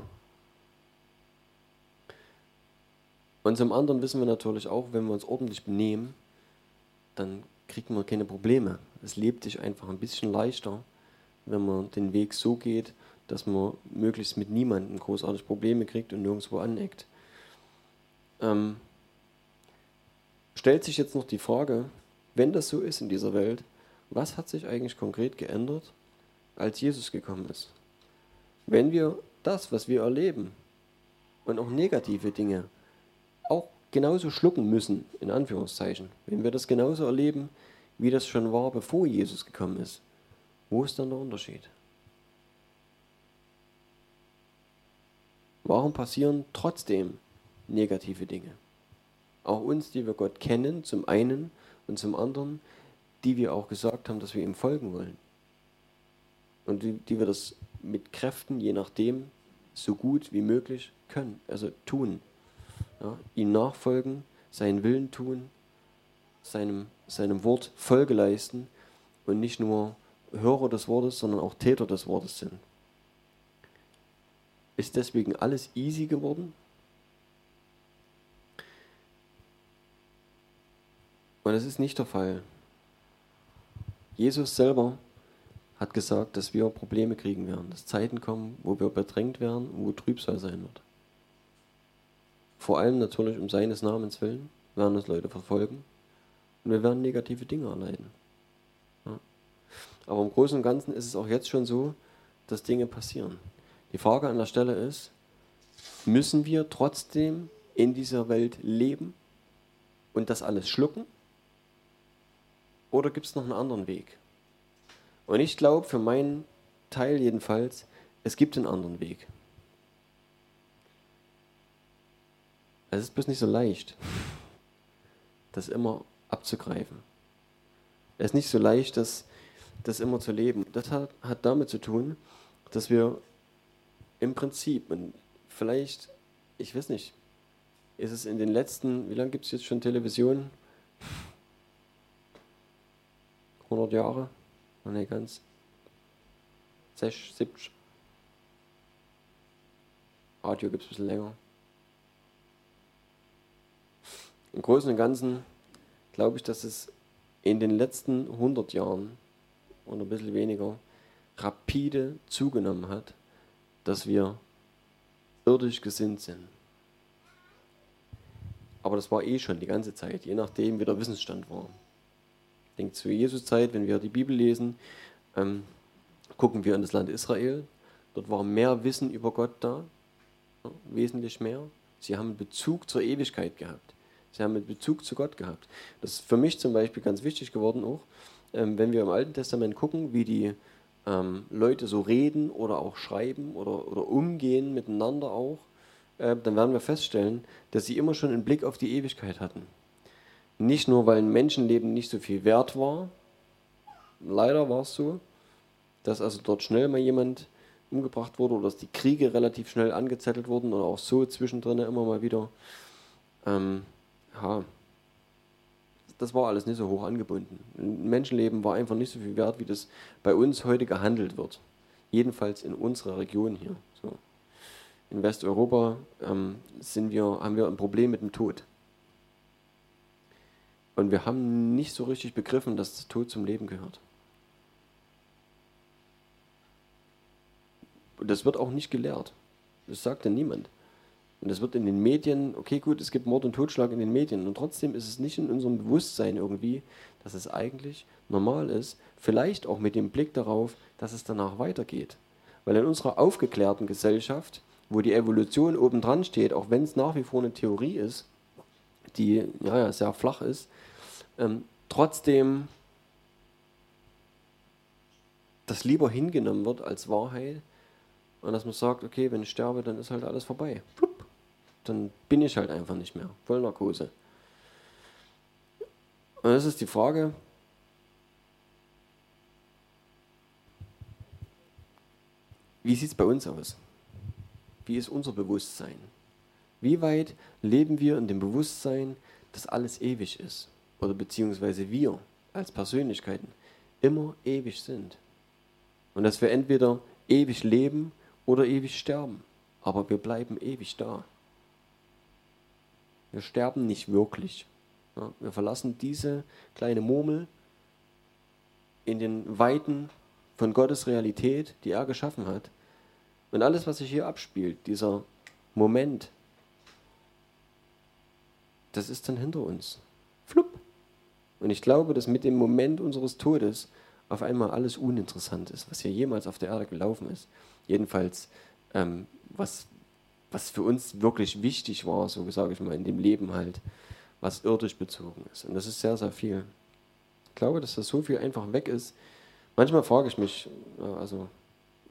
[SPEAKER 1] Und zum anderen wissen wir natürlich auch, wenn wir uns ordentlich benehmen, dann kriegt man keine Probleme. Es lebt sich einfach ein bisschen leichter, wenn man den Weg so geht, dass man möglichst mit niemandem großartig Probleme kriegt und nirgendwo aneckt. Ähm, stellt sich jetzt noch die Frage, wenn das so ist in dieser Welt, was hat sich eigentlich konkret geändert, als Jesus gekommen ist? Wenn wir das, was wir erleben und auch negative Dinge auch genauso schlucken müssen, in Anführungszeichen, wenn wir das genauso erleben, wie das schon war, bevor Jesus gekommen ist, wo ist dann der Unterschied? Warum passieren trotzdem negative Dinge? Auch uns, die wir Gott kennen, zum einen und zum anderen, die wir auch gesagt haben, dass wir ihm folgen wollen. Und die, die wir das mit Kräften, je nachdem, so gut wie möglich können, also tun. Ja, ihm nachfolgen, seinen Willen tun, seinem, seinem Wort Folge leisten und nicht nur Hörer des Wortes, sondern auch Täter des Wortes sind. Ist deswegen alles easy geworden? Und es ist nicht der Fall. Jesus selber hat gesagt, dass wir Probleme kriegen werden, dass Zeiten kommen, wo wir bedrängt werden, wo Trübsal sein wird. Vor allem natürlich um seines Namens willen werden uns Leute verfolgen und wir werden negative Dinge erleiden. Ja. Aber im Großen und Ganzen ist es auch jetzt schon so, dass Dinge passieren. Die Frage an der Stelle ist, müssen wir trotzdem in dieser Welt leben und das alles schlucken? Oder gibt es noch einen anderen Weg? Und ich glaube, für meinen Teil jedenfalls, es gibt einen anderen Weg. Es ist bloß nicht so leicht, das immer abzugreifen. Es ist nicht so leicht, das, das immer zu leben. Das hat, hat damit zu tun, dass wir im Prinzip, und vielleicht, ich weiß nicht, ist es in den letzten, wie lange gibt es jetzt schon Television? 100 Jahre? Noch nicht ganz. 60, 70. Radio gibt es ein bisschen länger. Im Großen und Ganzen glaube ich, dass es in den letzten 100 Jahren oder ein bisschen weniger rapide zugenommen hat, dass wir irdisch gesinnt sind. Aber das war eh schon die ganze Zeit, je nachdem, wie der Wissensstand war. Ich denke, zu Jesus Zeit, wenn wir die Bibel lesen, ähm, gucken wir in das Land Israel. Dort war mehr Wissen über Gott da, ja, wesentlich mehr. Sie haben Bezug zur Ewigkeit gehabt. Sie haben einen Bezug zu Gott gehabt. Das ist für mich zum Beispiel ganz wichtig geworden auch, ähm, wenn wir im Alten Testament gucken, wie die ähm, Leute so reden oder auch schreiben oder, oder umgehen miteinander auch, äh, dann werden wir feststellen, dass sie immer schon einen Blick auf die Ewigkeit hatten. Nicht nur, weil ein Menschenleben nicht so viel wert war, leider war es so, dass also dort schnell mal jemand umgebracht wurde oder dass die Kriege relativ schnell angezettelt wurden oder auch so zwischendrin immer mal wieder. Ähm, ja, das war alles nicht so hoch angebunden. Ein Menschenleben war einfach nicht so viel wert, wie das bei uns heute gehandelt wird. Jedenfalls in unserer Region hier. So. In Westeuropa ähm, sind wir, haben wir ein Problem mit dem Tod. Und wir haben nicht so richtig begriffen, dass der Tod zum Leben gehört. Und das wird auch nicht gelehrt. Das sagt ja niemand. Und das wird in den Medien, okay gut, es gibt Mord und Totschlag in den Medien und trotzdem ist es nicht in unserem Bewusstsein irgendwie, dass es eigentlich normal ist, vielleicht auch mit dem Blick darauf, dass es danach weitergeht. Weil in unserer aufgeklärten Gesellschaft, wo die Evolution obendran steht, auch wenn es nach wie vor eine Theorie ist, die ja, ja sehr flach ist, ähm, trotzdem das lieber hingenommen wird als Wahrheit und dass man sagt, okay, wenn ich sterbe, dann ist halt alles vorbei. Plupp dann bin ich halt einfach nicht mehr. Vollnarkose. Und das ist die Frage, wie sieht es bei uns aus? Wie ist unser Bewusstsein? Wie weit leben wir in dem Bewusstsein, dass alles ewig ist? Oder beziehungsweise wir als Persönlichkeiten immer ewig sind? Und dass wir entweder ewig leben oder ewig sterben. Aber wir bleiben ewig da. Wir sterben nicht wirklich. Wir verlassen diese kleine Murmel in den Weiten von Gottes Realität, die er geschaffen hat. Und alles, was sich hier abspielt, dieser Moment, das ist dann hinter uns. Flupp. Und ich glaube, dass mit dem Moment unseres Todes auf einmal alles uninteressant ist, was hier jemals auf der Erde gelaufen ist. Jedenfalls, ähm, was, was für uns wirklich wichtig war, so sage ich mal, in dem Leben halt, was irdisch bezogen ist. Und das ist sehr, sehr viel. Ich glaube, dass das so viel einfach weg ist. Manchmal frage ich mich, also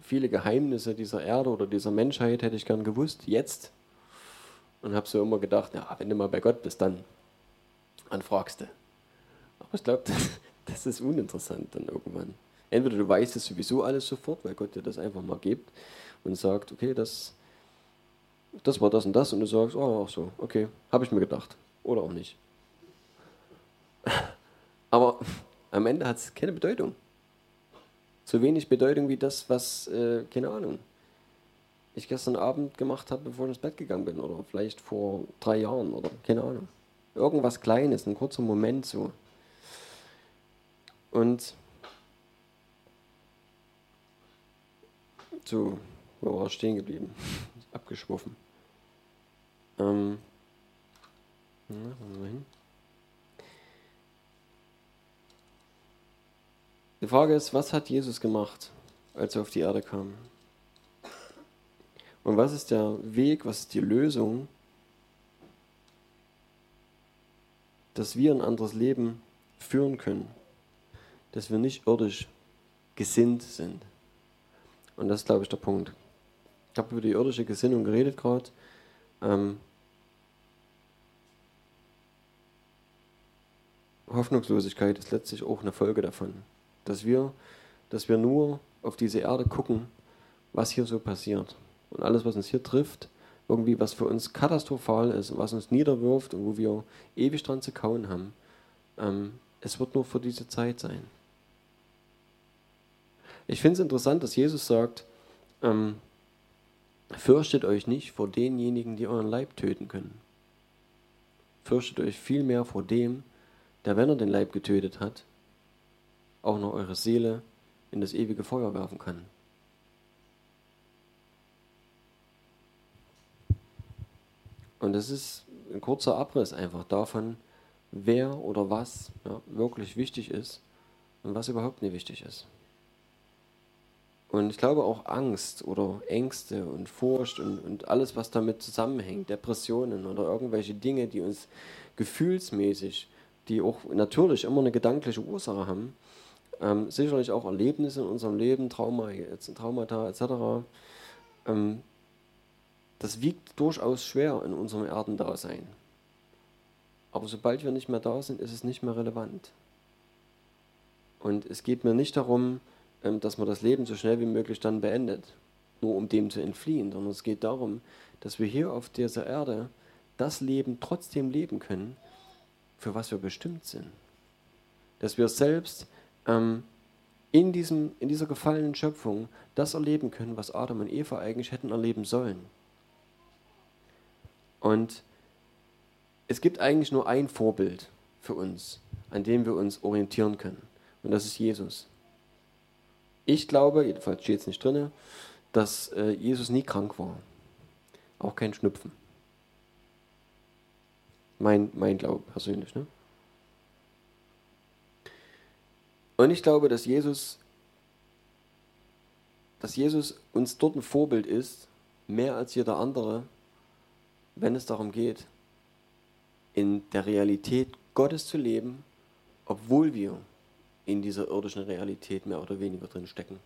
[SPEAKER 1] viele Geheimnisse dieser Erde oder dieser Menschheit hätte ich gern gewusst, jetzt. Und habe so immer gedacht, ja, wenn du mal bei Gott bist, dann, dann fragst du. Aber ich glaube, das, das ist uninteressant dann irgendwann. Entweder du weißt es sowieso alles sofort, weil Gott dir das einfach mal gibt und sagt, okay, das, das war das und das und du sagst, oh, ach so, okay, habe ich mir gedacht. Oder auch nicht. Aber am Ende hat es keine Bedeutung. So wenig Bedeutung wie das, was, äh, keine Ahnung, ich gestern Abend gemacht habe, bevor ich ins Bett gegangen bin. Oder vielleicht vor drei Jahren oder keine Ahnung. Irgendwas Kleines, ein kurzer Moment so. Und so, wo war ich stehen geblieben? Abgeschworfen. Ähm, na, wo wir hin? Die Frage ist, was hat Jesus gemacht, als er auf die Erde kam? Und was ist der Weg, was ist die Lösung, dass wir ein anderes Leben führen können, dass wir nicht irdisch gesinnt sind? Und das ist, glaube ich, der Punkt. Ich habe über die irdische Gesinnung geredet gerade. Ähm, Hoffnungslosigkeit ist letztlich auch eine Folge davon dass wir, dass wir nur auf diese Erde gucken, was hier so passiert. Und alles, was uns hier trifft, irgendwie was für uns katastrophal ist, was uns niederwirft und wo wir ewig dran zu kauen haben, ähm, es wird nur für diese Zeit sein. Ich finde es interessant, dass Jesus sagt, ähm, fürchtet euch nicht vor denjenigen, die euren Leib töten können. Fürchtet euch vielmehr vor dem, der, wenn er den Leib getötet hat, auch noch eure Seele in das ewige Feuer werfen kann. Und das ist ein kurzer Abriss einfach davon, wer oder was ja, wirklich wichtig ist und was überhaupt nicht wichtig ist. Und ich glaube auch Angst oder Ängste und Furcht und, und alles, was damit zusammenhängt, Depressionen oder irgendwelche Dinge, die uns gefühlsmäßig, die auch natürlich immer eine gedankliche Ursache haben, ähm, sicherlich auch Erlebnisse in unserem Leben, Trauma, Traumata etc. Ähm, das wiegt durchaus schwer in unserem Erdendasein. Aber sobald wir nicht mehr da sind, ist es nicht mehr relevant. Und es geht mir nicht darum, ähm, dass man das Leben so schnell wie möglich dann beendet, nur um dem zu entfliehen, sondern es geht darum, dass wir hier auf dieser Erde das Leben trotzdem leben können, für was wir bestimmt sind. Dass wir selbst ähm, in, diesem, in dieser gefallenen Schöpfung das erleben können, was Adam und Eva eigentlich hätten erleben sollen. Und es gibt eigentlich nur ein Vorbild für uns, an dem wir uns orientieren können. Und das ist Jesus. Ich glaube, jedenfalls steht es nicht drin, dass äh, Jesus nie krank war. Auch kein Schnupfen. Mein, mein Glaube persönlich. Ne? Und ich glaube, dass Jesus, dass Jesus uns dort ein Vorbild ist, mehr als jeder andere, wenn es darum geht, in der Realität Gottes zu leben, obwohl wir in dieser irdischen Realität mehr oder weniger drin stecken.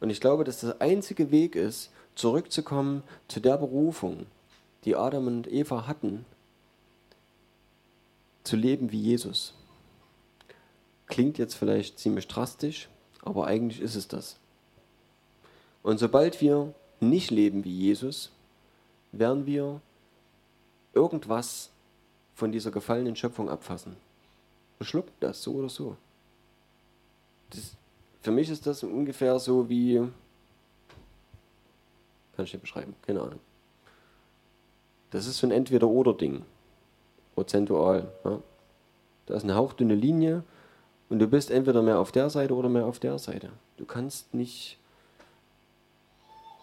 [SPEAKER 1] Und ich glaube, dass der einzige Weg ist, zurückzukommen zu der Berufung, die Adam und Eva hatten, zu leben wie Jesus. Klingt jetzt vielleicht ziemlich drastisch, aber eigentlich ist es das. Und sobald wir nicht leben wie Jesus, werden wir irgendwas von dieser gefallenen Schöpfung abfassen. Schluckt das so oder so. Das, für mich ist das ungefähr so wie. Kann ich nicht beschreiben, keine Ahnung. Das ist so ein Entweder-Oder-Ding. Prozentual. Ja. Da ist eine hauchdünne Linie und du bist entweder mehr auf der Seite oder mehr auf der Seite. Du kannst nicht.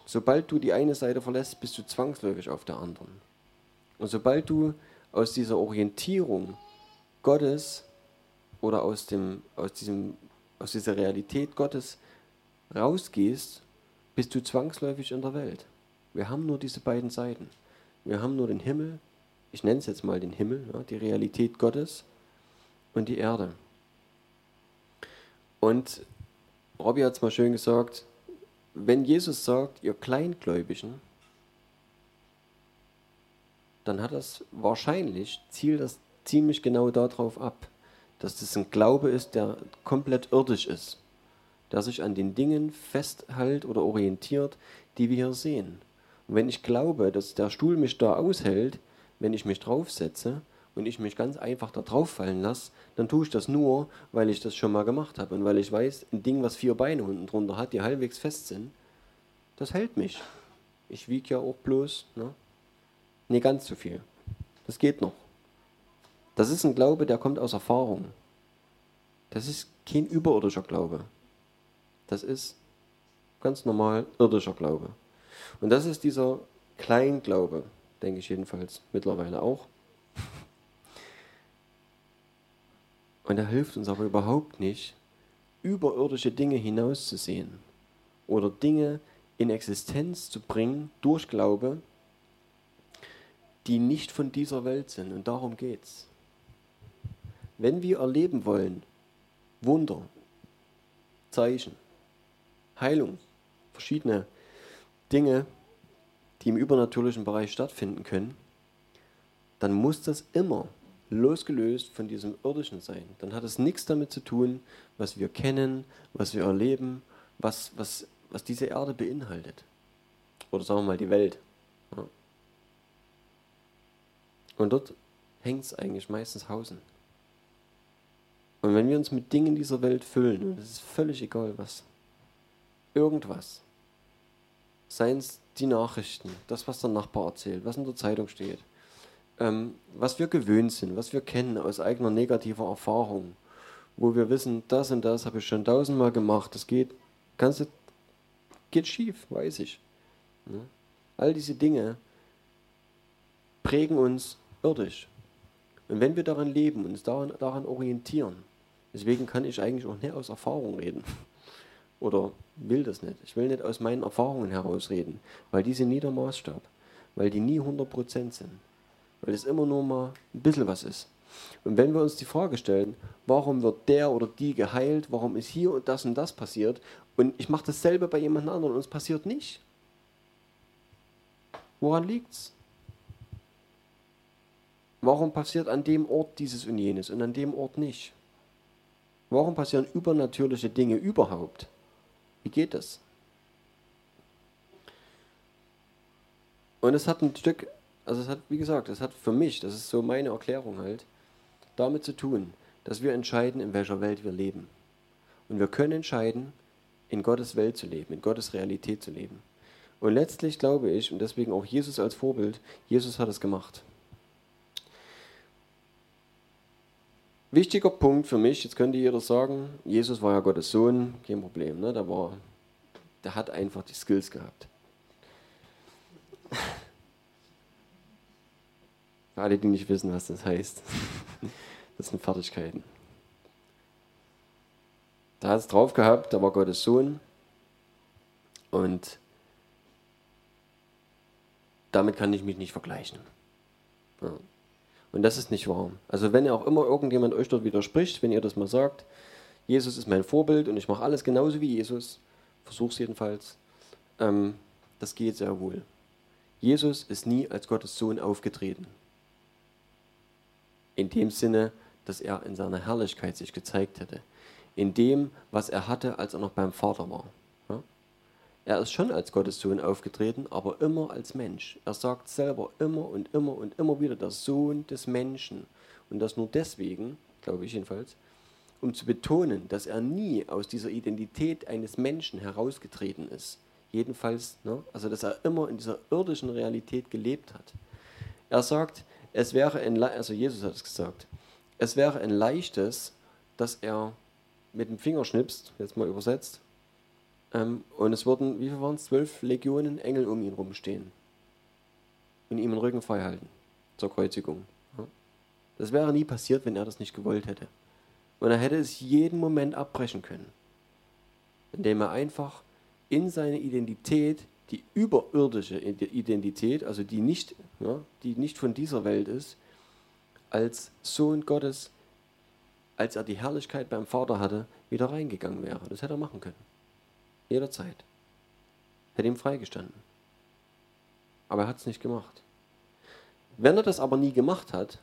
[SPEAKER 1] Sobald du die eine Seite verlässt, bist du zwangsläufig auf der anderen. Und sobald du aus dieser Orientierung Gottes oder aus, dem, aus, diesem, aus dieser Realität Gottes rausgehst, bist du zwangsläufig in der Welt. Wir haben nur diese beiden Seiten. Wir haben nur den Himmel, ich nenne es jetzt mal den Himmel, ja, die Realität Gottes und die Erde. Und Robby hat es mal schön gesagt, wenn Jesus sagt, ihr Kleingläubigen, dann hat das wahrscheinlich, zielt das ziemlich genau darauf ab, dass das ein Glaube ist, der komplett irdisch ist, der sich an den Dingen festhält oder orientiert, die wir hier sehen. Und wenn ich glaube, dass der Stuhl mich da aushält, wenn ich mich draufsetze, und ich mich ganz einfach da drauf fallen lasse, dann tue ich das nur, weil ich das schon mal gemacht habe und weil ich weiß, ein Ding, was vier Beine unten drunter hat, die halbwegs fest sind, das hält mich. Ich wiege ja auch bloß, ne? Nee, ganz zu viel. Das geht noch. Das ist ein Glaube, der kommt aus Erfahrung. Das ist kein überirdischer Glaube. Das ist ganz normal irdischer Glaube. Und das ist dieser Kleinglaube, denke ich jedenfalls mittlerweile auch. Und er hilft uns aber überhaupt nicht, überirdische Dinge hinauszusehen oder Dinge in Existenz zu bringen durch Glaube, die nicht von dieser Welt sind. Und darum geht's. Wenn wir erleben wollen, Wunder, Zeichen, Heilung, verschiedene Dinge, die im übernatürlichen Bereich stattfinden können, dann muss das immer losgelöst von diesem irdischen sein. Dann hat es nichts damit zu tun, was wir kennen, was wir erleben, was, was, was diese Erde beinhaltet. Oder sagen wir mal die Welt. Ja. Und dort hängt es eigentlich meistens hausen. Und wenn wir uns mit Dingen dieser Welt füllen, und es ist völlig egal was, irgendwas, seien es die Nachrichten, das, was der Nachbar erzählt, was in der Zeitung steht, ähm, was wir gewöhnt sind, was wir kennen aus eigener negativer Erfahrung, wo wir wissen, das und das habe ich schon tausendmal gemacht, das geht, kannst du, geht schief, weiß ich. Ja? All diese Dinge prägen uns irdisch. Und wenn wir daran leben, uns daran, daran orientieren, deswegen kann ich eigentlich auch nicht aus Erfahrung reden. Oder will das nicht. Ich will nicht aus meinen Erfahrungen herausreden, weil die sind nie der Maßstab, weil die nie 100% sind weil es immer nur mal ein bisschen was ist. Und wenn wir uns die Frage stellen, warum wird der oder die geheilt, warum ist hier und das und das passiert, und ich mache dasselbe bei jemand anderem und es passiert nicht. Woran liegt's? Warum passiert an dem Ort dieses und jenes und an dem Ort nicht? Warum passieren übernatürliche Dinge überhaupt? Wie geht das? Und es hat ein Stück also es hat, wie gesagt, es hat für mich, das ist so meine Erklärung halt, damit zu tun, dass wir entscheiden, in welcher Welt wir leben. Und wir können entscheiden, in Gottes Welt zu leben, in Gottes Realität zu leben. Und letztlich glaube ich, und deswegen auch Jesus als Vorbild, Jesus hat es gemacht. Wichtiger Punkt für mich, jetzt könnte jeder sagen, Jesus war ja Gottes Sohn, kein Problem, ne? der, war, der hat einfach die Skills gehabt. Für alle, die nicht wissen, was das heißt. Das sind Fertigkeiten. Da hat es drauf gehabt, da war Gottes Sohn. Und damit kann ich mich nicht vergleichen. Ja. Und das ist nicht wahr. Also wenn auch immer irgendjemand euch dort widerspricht, wenn ihr das mal sagt, Jesus ist mein Vorbild und ich mache alles genauso wie Jesus, versuch's jedenfalls, ähm, das geht sehr wohl. Jesus ist nie als Gottes Sohn aufgetreten. In dem Sinne, dass er in seiner Herrlichkeit sich gezeigt hätte. In dem, was er hatte, als er noch beim Vater war. Ja? Er ist schon als Gottes Sohn aufgetreten, aber immer als Mensch. Er sagt selber immer und immer und immer wieder der Sohn des Menschen. Und das nur deswegen, glaube ich jedenfalls, um zu betonen, dass er nie aus dieser Identität eines Menschen herausgetreten ist. Jedenfalls, ne? also dass er immer in dieser irdischen Realität gelebt hat. Er sagt, es wäre ein, also Jesus hat es gesagt, es wäre ein leichtes, dass er mit dem Finger schnipst, jetzt mal übersetzt, ähm, und es würden, wie viel waren es, zwölf Legionen Engel um ihn rumstehen und ihm den Rücken frei halten zur Kreuzigung. Das wäre nie passiert, wenn er das nicht gewollt hätte. Und er hätte es jeden Moment abbrechen können, indem er einfach in seine Identität die überirdische Identität, also die nicht, ja, die nicht von dieser Welt ist, als Sohn Gottes, als er die Herrlichkeit beim Vater hatte, wieder reingegangen wäre. Das hätte er machen können. Jederzeit. Hätte ihm freigestanden. Aber er hat es nicht gemacht. Wenn er das aber nie gemacht hat,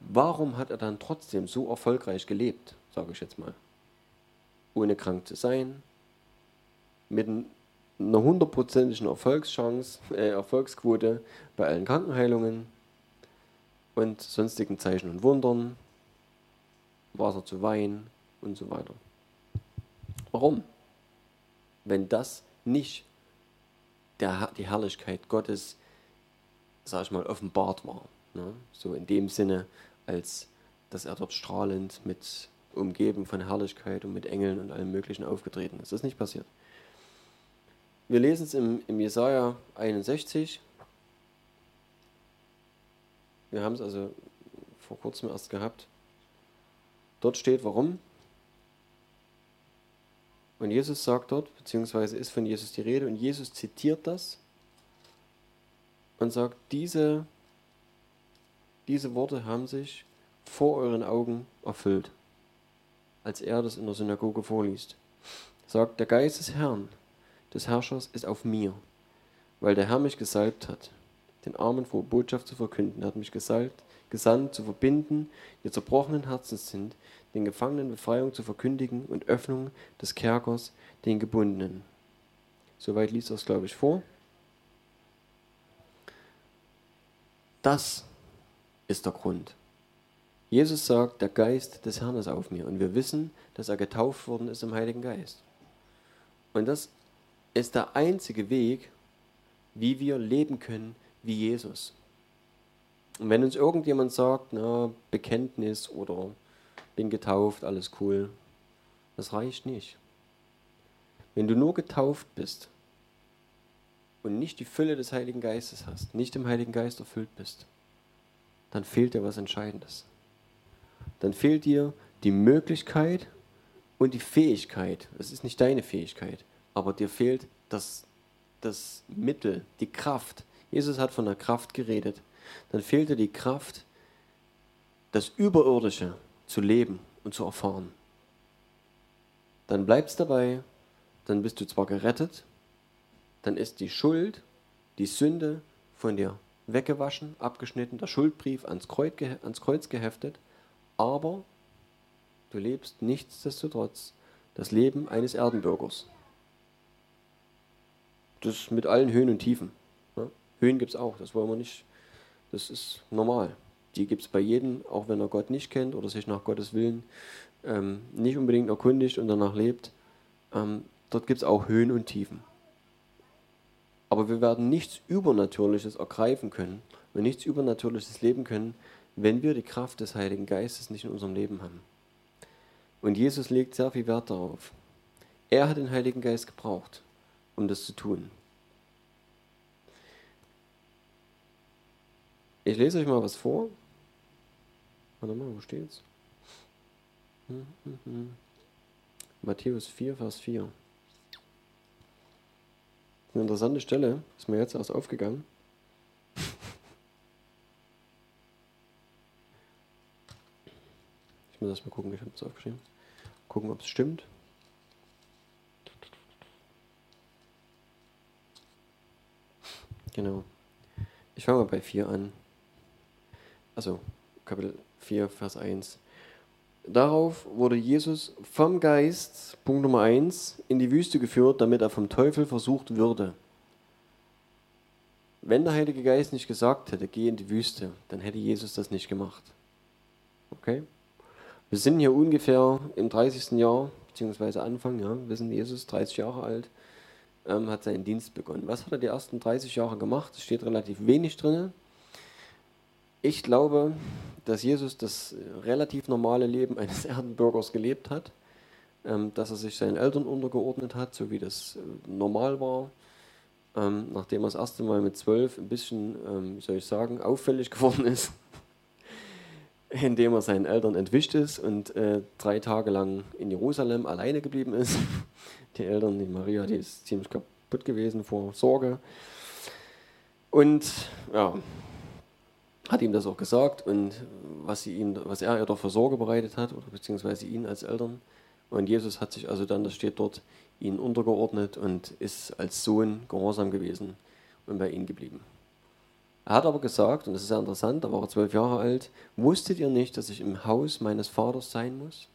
[SPEAKER 1] warum hat er dann trotzdem so erfolgreich gelebt, sage ich jetzt mal? Ohne krank zu sein, mit einer hundertprozentigen Erfolgschance, äh, Erfolgsquote bei allen Krankenheilungen und sonstigen Zeichen und Wundern, Wasser zu Wein und so weiter. Warum? Wenn das nicht der, die Herrlichkeit Gottes, sag ich mal, offenbart war. Ne? So in dem Sinne, als dass er dort strahlend mit umgeben von Herrlichkeit und mit Engeln und allem Möglichen aufgetreten ist. Das ist nicht passiert. Wir lesen es im, im Jesaja 61. Wir haben es also vor kurzem erst gehabt. Dort steht, warum. Und Jesus sagt dort, beziehungsweise ist von Jesus die Rede, und Jesus zitiert das und sagt, diese, diese Worte haben sich vor euren Augen erfüllt, als er das in der Synagoge vorliest. Sagt, der Geist des Herrn, des Herrschers, ist auf mir, weil der Herr mich gesalbt hat, den Armen frohe Botschaft zu verkünden. Er hat mich gesalbt, gesandt, zu verbinden, die zerbrochenen Herzens sind, den Gefangenen Befreiung zu verkündigen und Öffnung des Kerkers den Gebundenen. Soweit liest er es, glaube ich, vor. Das ist der Grund. Jesus sagt, der Geist des Herrn ist auf mir. Und wir wissen, dass er getauft worden ist im Heiligen Geist. Und das ist der einzige Weg, wie wir leben können wie Jesus. Und wenn uns irgendjemand sagt, na, Bekenntnis oder bin getauft, alles cool, das reicht nicht. Wenn du nur getauft bist und nicht die Fülle des Heiligen Geistes hast, nicht im Heiligen Geist erfüllt bist, dann fehlt dir was Entscheidendes. Dann fehlt dir die Möglichkeit und die Fähigkeit. Es ist nicht deine Fähigkeit, aber dir fehlt das, das Mittel, die Kraft. Jesus hat von der Kraft geredet dann fehlt dir die Kraft, das Überirdische zu leben und zu erfahren. Dann bleibst dabei, dann bist du zwar gerettet, dann ist die Schuld, die Sünde von dir weggewaschen, abgeschnitten, der Schuldbrief ans Kreuz, ans Kreuz geheftet, aber du lebst nichtsdestotrotz das Leben eines Erdenbürgers. Das mit allen Höhen und Tiefen. Höhen gibt es auch, das wollen wir nicht das ist normal. Die gibt es bei jedem, auch wenn er Gott nicht kennt oder sich nach Gottes Willen ähm, nicht unbedingt erkundigt und danach lebt. Ähm, dort gibt es auch Höhen und Tiefen. Aber wir werden nichts Übernatürliches ergreifen können und nichts Übernatürliches leben können, wenn wir die Kraft des Heiligen Geistes nicht in unserem Leben haben. Und Jesus legt sehr viel Wert darauf. Er hat den Heiligen Geist gebraucht, um das zu tun. Ich lese euch mal was vor. Warte mal, wo steht's? Hm, hm, hm. Matthäus 4, Vers 4. Eine interessante Stelle, ist mir jetzt erst aufgegangen. Ich muss erst mal gucken, ich habe es aufgeschrieben. Gucken, ob es stimmt. Genau. Ich fange mal bei 4 an also Kapitel 4, Vers 1. Darauf wurde Jesus vom Geist, Punkt Nummer 1, in die Wüste geführt, damit er vom Teufel versucht würde. Wenn der Heilige Geist nicht gesagt hätte, geh in die Wüste, dann hätte Jesus das nicht gemacht. Okay? Wir sind hier ungefähr im 30. Jahr, beziehungsweise Anfang, ja, wir sind Jesus 30 Jahre alt, ähm, hat seinen Dienst begonnen. Was hat er die ersten 30 Jahre gemacht? Es steht relativ wenig drin. Ich glaube, dass Jesus das relativ normale Leben eines Erdenbürgers gelebt hat, ähm, dass er sich seinen Eltern untergeordnet hat, so wie das äh, normal war. Ähm, nachdem er das erste Mal mit zwölf ein bisschen, ähm, wie soll ich sagen, auffällig geworden ist, indem er seinen Eltern entwischt ist und äh, drei Tage lang in Jerusalem alleine geblieben ist. Die Eltern, die Maria, die ist ziemlich kaputt gewesen vor Sorge. Und ja, hat ihm das auch gesagt und was, sie ihm, was er ihr doch für Sorge bereitet hat, oder beziehungsweise ihn als Eltern. Und Jesus hat sich also dann, das steht dort, ihn untergeordnet und ist als Sohn gehorsam gewesen und bei ihnen geblieben. Er hat aber gesagt, und das ist sehr interessant, da war er zwölf Jahre alt, wusstet ihr nicht, dass ich im Haus meines Vaters sein muss?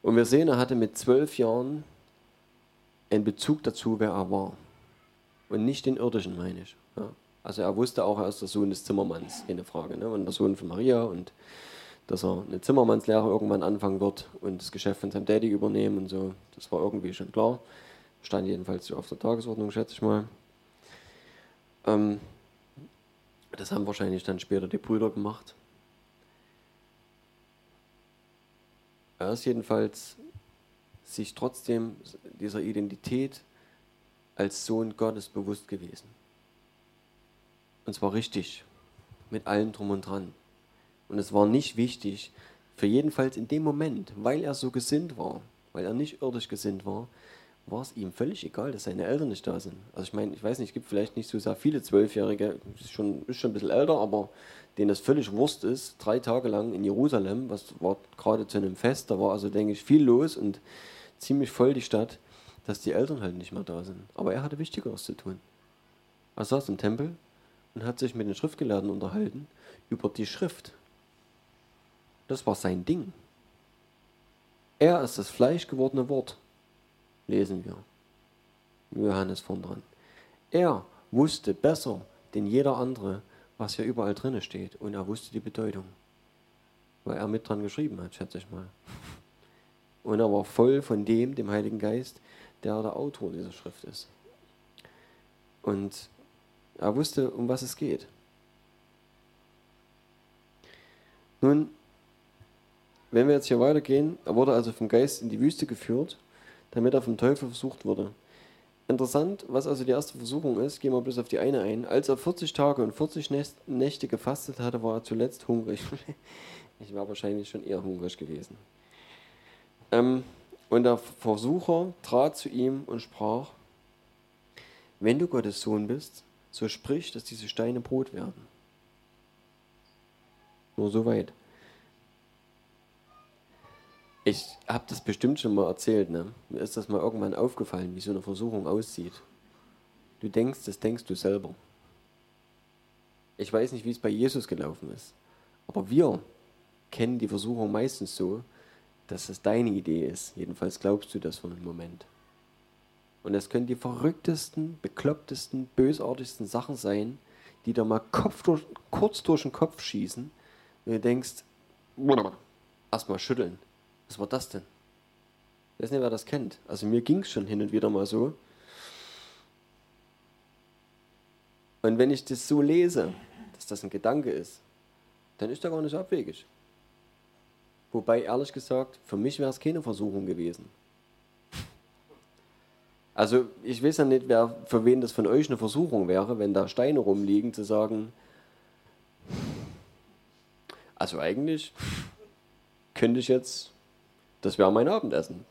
[SPEAKER 1] Und wir sehen, er hatte mit zwölf Jahren einen Bezug dazu, wer er war. Und nicht den irdischen, meine ich. Ja. Also er wusste auch, er ist der Sohn des Zimmermanns, keine Frage. Ne? Und der Sohn von Maria und dass er eine Zimmermannslehre irgendwann anfangen wird und das Geschäft von seinem Daddy übernehmen und so. Das war irgendwie schon klar. Stand jedenfalls so auf der Tagesordnung, schätze ich mal. Ähm, das haben wahrscheinlich dann später die Brüder gemacht. Er ist jedenfalls sich trotzdem dieser Identität als Sohn Gottes bewusst gewesen. Und zwar richtig, mit allem drum und dran. Und es war nicht wichtig, für jedenfalls in dem Moment, weil er so gesinnt war, weil er nicht irdisch gesinnt war, war es ihm völlig egal, dass seine Eltern nicht da sind. Also ich meine, ich weiß nicht, es gibt vielleicht nicht so sehr viele Zwölfjährige, ist schon, ist schon ein bisschen älter, aber denen das völlig Wurst ist, drei Tage lang in Jerusalem, was war gerade zu einem Fest, da war also, denke ich, viel los und ziemlich voll die Stadt, dass die Eltern halt nicht mehr da sind. Aber er hatte Wichtigeres zu tun. Er saß im Tempel und hat sich mit den Schriftgelehrten unterhalten über die Schrift. Das war sein Ding. Er ist das Fleisch gewordene Wort lesen wir. Johannes von dran. Er wusste besser denn jeder andere, was hier überall drin steht. Und er wusste die Bedeutung. Weil er mit dran geschrieben hat, schätze ich mal. Und er war voll von dem, dem Heiligen Geist, der der Autor dieser Schrift ist. Und er wusste, um was es geht. Nun, wenn wir jetzt hier weitergehen, er wurde also vom Geist in die Wüste geführt damit er vom Teufel versucht wurde. Interessant, was also die erste Versuchung ist, gehen wir bloß auf die eine ein. Als er 40 Tage und 40 Nächte gefastet hatte, war er zuletzt hungrig. ich war wahrscheinlich schon eher hungrig gewesen. Ähm, und der Versucher trat zu ihm und sprach, wenn du Gottes Sohn bist, so sprich, dass diese Steine Brot werden. Nur so weit. Ich habe das bestimmt schon mal erzählt. Ne? Mir ist das mal irgendwann aufgefallen, wie so eine Versuchung aussieht. Du denkst, das denkst du selber. Ich weiß nicht, wie es bei Jesus gelaufen ist. Aber wir kennen die Versuchung meistens so, dass es deine Idee ist. Jedenfalls glaubst du das für einen Moment. Und es können die verrücktesten, beklopptesten, bösartigsten Sachen sein, die da mal Kopf durch, kurz durch den Kopf schießen. Und du denkst, erstmal schütteln was war das denn? Ich weiß nicht, wer das kennt. Also mir ging es schon hin und wieder mal so. Und wenn ich das so lese, dass das ein Gedanke ist, dann ist der gar nicht abwegig. Wobei, ehrlich gesagt, für mich wäre es keine Versuchung gewesen. Also ich weiß ja nicht, wer, für wen das von euch eine Versuchung wäre, wenn da Steine rumliegen, zu sagen, also eigentlich könnte ich jetzt das wäre mein Abendessen.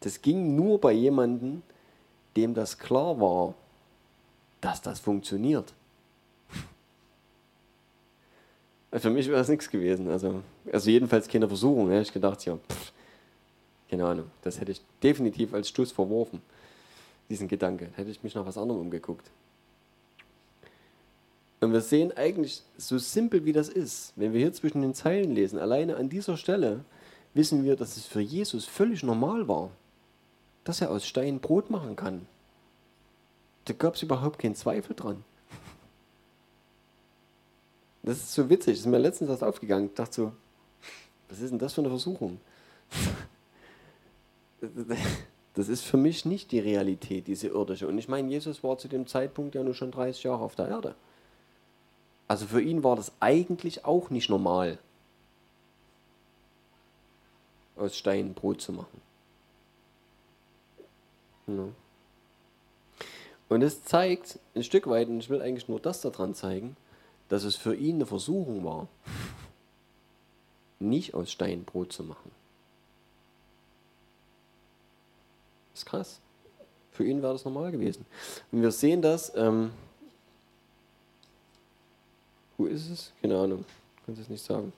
[SPEAKER 1] Das ging nur bei jemandem, dem das klar war, dass das funktioniert. Für mich wäre das nichts gewesen. Also, also jedenfalls keine Versuchung. Hätte ich gedacht, ja, pff, keine Ahnung. Das hätte ich definitiv als Stuss verworfen, diesen Gedanke. Hätte ich mich nach was anderem umgeguckt. Und wir sehen eigentlich, so simpel wie das ist, wenn wir hier zwischen den Zeilen lesen, alleine an dieser Stelle wissen wir, dass es für Jesus völlig normal war, dass er aus Stein Brot machen kann. Da gab es überhaupt keinen Zweifel dran. Das ist so witzig, das ist mir letztens erst aufgegangen. Ich dachte so, was ist denn das für eine Versuchung? Das ist für mich nicht die Realität, diese irdische. Und ich meine, Jesus war zu dem Zeitpunkt ja nur schon 30 Jahre auf der Erde. Also für ihn war das eigentlich auch nicht normal, aus Stein Brot zu machen. Ja. Und es zeigt ein Stück weit, und ich will eigentlich nur das daran zeigen, dass es für ihn eine Versuchung war, nicht aus Stein Brot zu machen. Das ist krass. Für ihn wäre das normal gewesen. Und wir sehen das. Ähm, wo ist es? Keine Ahnung. Kann es nicht sagen.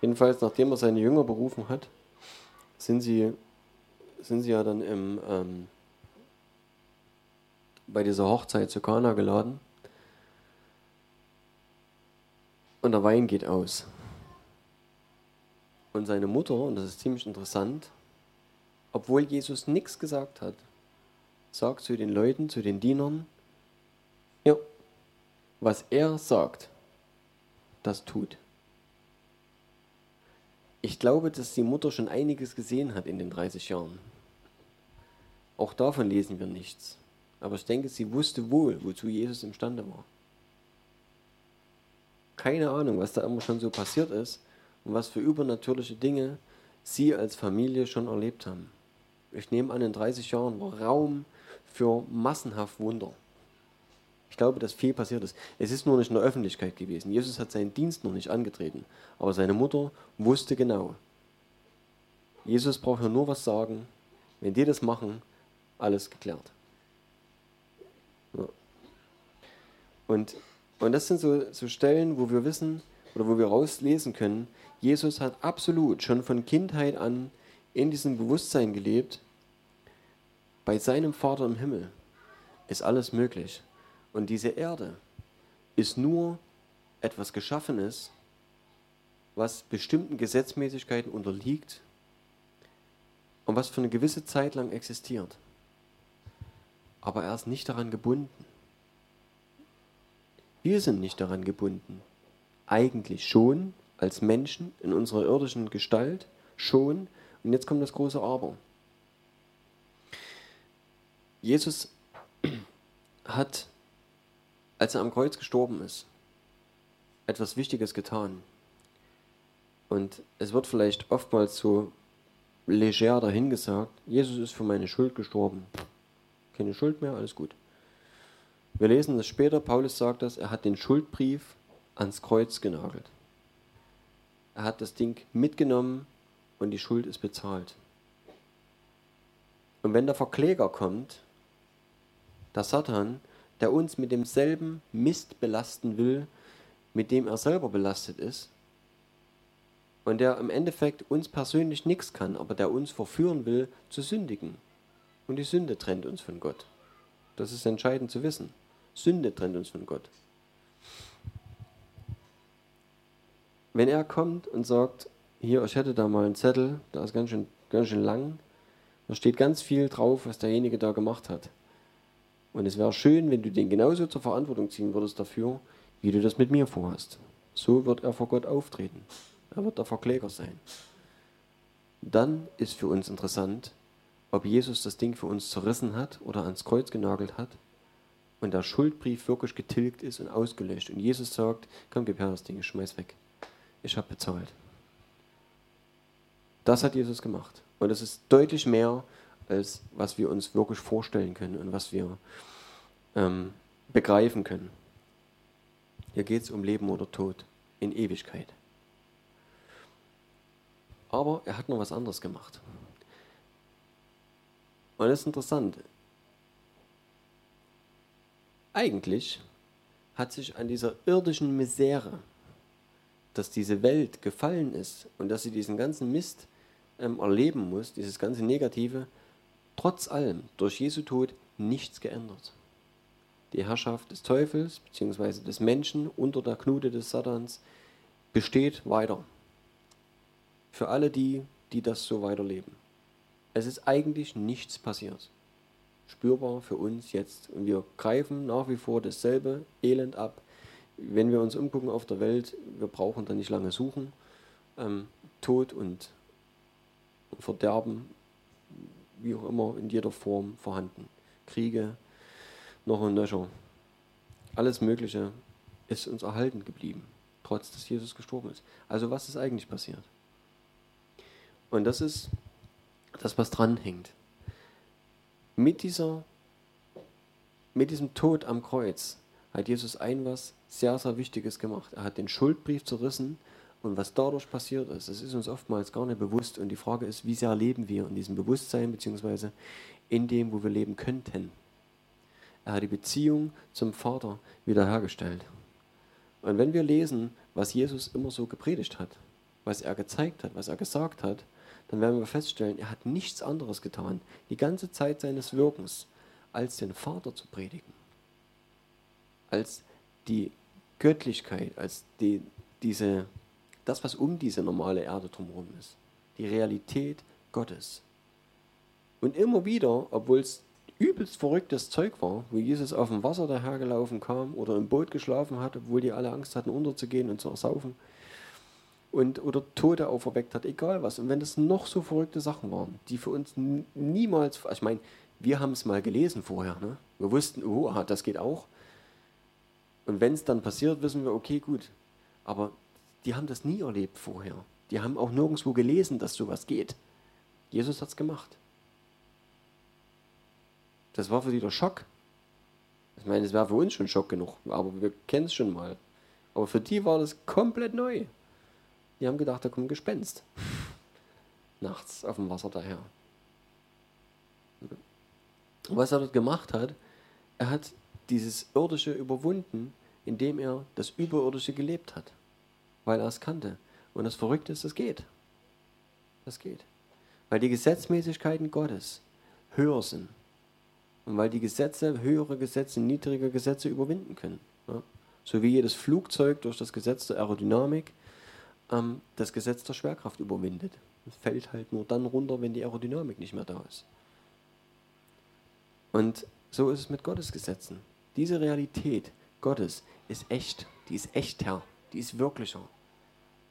[SPEAKER 1] Jedenfalls, nachdem er seine Jünger berufen hat, sind sie, sind sie ja dann im, ähm, bei dieser Hochzeit zu Kana geladen. Und der Wein geht aus. Und seine Mutter, und das ist ziemlich interessant, obwohl Jesus nichts gesagt hat, sagt zu den Leuten, zu den Dienern, ja, was er sagt, das tut. Ich glaube, dass die Mutter schon einiges gesehen hat in den 30 Jahren. Auch davon lesen wir nichts. Aber ich denke, sie wusste wohl, wozu Jesus imstande war. Keine Ahnung, was da immer schon so passiert ist und was für übernatürliche Dinge sie als Familie schon erlebt haben. Ich nehme an, in 30 Jahren war Raum für massenhaft Wunder. Ich glaube, dass viel passiert ist. Es ist nur nicht in der Öffentlichkeit gewesen. Jesus hat seinen Dienst noch nicht angetreten. Aber seine Mutter wusste genau. Jesus braucht ja nur was sagen. Wenn die das machen, alles geklärt. Ja. Und, und das sind so, so Stellen, wo wir wissen oder wo wir rauslesen können, Jesus hat absolut schon von Kindheit an in diesem Bewusstsein gelebt, bei seinem Vater im Himmel ist alles möglich. Und diese Erde ist nur etwas Geschaffenes, was bestimmten Gesetzmäßigkeiten unterliegt und was für eine gewisse Zeit lang existiert. Aber er ist nicht daran gebunden. Wir sind nicht daran gebunden. Eigentlich schon, als Menschen in unserer irdischen Gestalt, schon. Und jetzt kommt das große Aber. Jesus hat, als er am Kreuz gestorben ist, etwas Wichtiges getan. Und es wird vielleicht oftmals so leger dahingesagt, Jesus ist für meine Schuld gestorben. Keine Schuld mehr, alles gut. Wir lesen das später, Paulus sagt das, er hat den Schuldbrief ans Kreuz genagelt. Er hat das Ding mitgenommen und die Schuld ist bezahlt. Und wenn der Verkläger kommt der Satan, der uns mit demselben Mist belasten will, mit dem er selber belastet ist, und der im Endeffekt uns persönlich nichts kann, aber der uns verführen will, zu sündigen. Und die Sünde trennt uns von Gott. Das ist entscheidend zu wissen. Sünde trennt uns von Gott. Wenn er kommt und sagt, hier, ich hätte da mal einen Zettel, der ist ganz schön, ganz schön lang, da steht ganz viel drauf, was derjenige da gemacht hat. Und es wäre schön, wenn du den genauso zur Verantwortung ziehen würdest dafür, wie du das mit mir vorhast. So wird er vor Gott auftreten. Er wird der Verkläger sein. Dann ist für uns interessant, ob Jesus das Ding für uns zerrissen hat oder ans Kreuz genagelt hat und der Schuldbrief wirklich getilgt ist und ausgelöscht. Und Jesus sagt, komm, gib her das Ding, schmeiß weg. Ich habe bezahlt. Das hat Jesus gemacht. Und es ist deutlich mehr, als was wir uns wirklich vorstellen können und was wir ähm, begreifen können. Hier geht es um Leben oder Tod in Ewigkeit. Aber er hat noch was anderes gemacht. Und das ist interessant. Eigentlich hat sich an dieser irdischen Misere, dass diese Welt gefallen ist und dass sie diesen ganzen Mist ähm, erleben muss, dieses ganze Negative, trotz allem durch Jesu Tod nichts geändert. Die Herrschaft des Teufels bzw. des Menschen unter der Knute des Satans besteht weiter. Für alle die, die das so weiterleben. Es ist eigentlich nichts passiert. Spürbar für uns jetzt. Und wir greifen nach wie vor dasselbe Elend ab. Wenn wir uns umgucken auf der Welt, wir brauchen da nicht lange suchen. Ähm, Tod und Verderben wie auch immer, in jeder Form vorhanden. Kriege, noch und nöcher. Alles Mögliche ist uns erhalten geblieben, trotz dass Jesus gestorben ist. Also was ist eigentlich passiert? Und das ist das, was dranhängt. Mit, dieser, mit diesem Tod am Kreuz hat Jesus ein was sehr, sehr Wichtiges gemacht. Er hat den Schuldbrief zerrissen und was dadurch passiert ist, das ist uns oftmals gar nicht bewusst. Und die Frage ist, wie sehr leben wir in diesem Bewusstsein, beziehungsweise in dem, wo wir leben könnten. Er hat die Beziehung zum Vater wiederhergestellt. Und wenn wir lesen, was Jesus immer so gepredigt hat, was er gezeigt hat, was er gesagt hat, dann werden wir feststellen, er hat nichts anderes getan, die ganze Zeit seines Wirkens, als den Vater zu predigen. Als die Göttlichkeit, als die, diese das, was um diese normale Erde drumherum ist. Die Realität Gottes. Und immer wieder, obwohl es übelst verrücktes Zeug war, wo Jesus auf dem Wasser dahergelaufen kam oder im Boot geschlafen hat, obwohl die alle Angst hatten, unterzugehen und zu ersaufen, und, oder Tote auferweckt hat, egal was. Und wenn das noch so verrückte Sachen waren, die für uns niemals, ich meine, wir haben es mal gelesen vorher, ne? wir wussten, oh, aha, das geht auch. Und wenn es dann passiert, wissen wir, okay, gut. Aber die haben das nie erlebt vorher. Die haben auch nirgendwo gelesen, dass sowas geht. Jesus hat es gemacht. Das war für die der Schock. Ich meine, es wäre für uns schon Schock genug, aber wir kennen es schon mal. Aber für die war das komplett neu. Die haben gedacht, da kommt ein Gespenst. Nachts auf dem Wasser daher. Was er dort gemacht hat, er hat dieses Irdische überwunden, indem er das Überirdische gelebt hat. Weil er es kannte. Und das Verrückte ist, das geht. Das geht. Weil die Gesetzmäßigkeiten Gottes höher sind. Und weil die Gesetze, höhere Gesetze, niedrige Gesetze überwinden können. Ja? So wie jedes Flugzeug durch das Gesetz der Aerodynamik ähm, das Gesetz der Schwerkraft überwindet. Es fällt halt nur dann runter, wenn die Aerodynamik nicht mehr da ist. Und so ist es mit Gottes Gesetzen. Diese Realität Gottes ist echt, die ist echt, Herr, die ist wirklicher.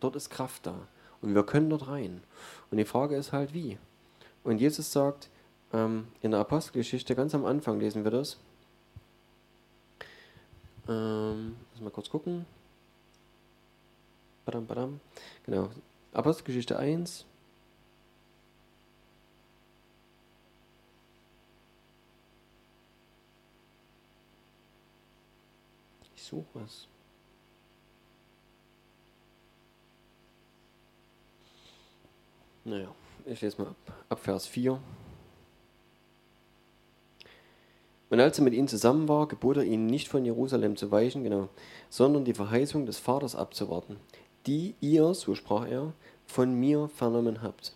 [SPEAKER 1] Dort ist Kraft da und wir können dort rein. Und die Frage ist halt, wie. Und Jesus sagt ähm, in der Apostelgeschichte, ganz am Anfang lesen wir das. Ähm, lass mal kurz gucken. Badam, badam. Genau. Apostelgeschichte 1. Ich suche was. Naja, ich lese mal ab, ab Vers 4. Und als er mit ihnen zusammen war, gebot er ihnen nicht von Jerusalem zu weichen, genau, sondern die Verheißung des Vaters abzuwarten, die ihr, so sprach er, von mir vernommen habt.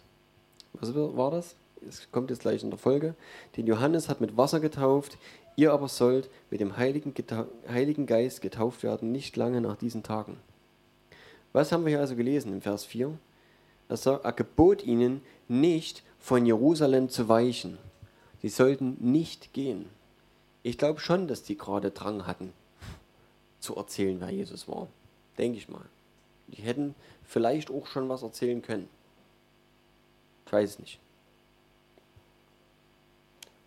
[SPEAKER 1] Was war das? Es kommt jetzt gleich in der Folge. Den Johannes hat mit Wasser getauft, ihr aber sollt mit dem Heiligen, Heiligen Geist getauft werden, nicht lange nach diesen Tagen. Was haben wir hier also gelesen im Vers 4? Er, sagt, er gebot ihnen nicht von Jerusalem zu weichen. Sie sollten nicht gehen. Ich glaube schon, dass die gerade Drang hatten, zu erzählen, wer Jesus war. Denke ich mal. Die hätten vielleicht auch schon was erzählen können. Ich weiß es nicht.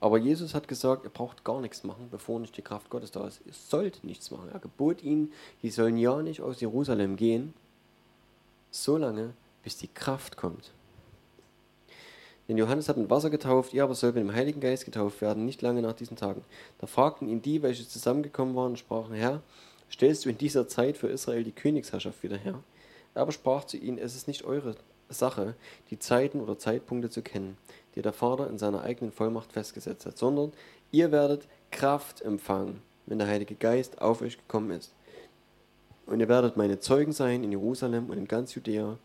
[SPEAKER 1] Aber Jesus hat gesagt, ihr braucht gar nichts machen, bevor nicht die Kraft Gottes da ist. Ihr sollt nichts machen. Er gebot ihnen, die sollen ja nicht aus Jerusalem gehen, solange bis die Kraft kommt. Denn Johannes hat mit Wasser getauft, ihr aber sollt mit dem Heiligen Geist getauft werden, nicht lange nach diesen Tagen. Da fragten ihn die, welche zusammengekommen waren, und sprachen, Herr, stellst du in dieser Zeit für Israel die Königsherrschaft wieder her? Er aber sprach zu ihnen, es ist nicht eure Sache, die Zeiten oder Zeitpunkte zu kennen, die der Vater in seiner eigenen Vollmacht festgesetzt hat, sondern ihr werdet Kraft empfangen, wenn der Heilige Geist auf euch gekommen ist. Und ihr werdet meine Zeugen sein in Jerusalem und in ganz Judäa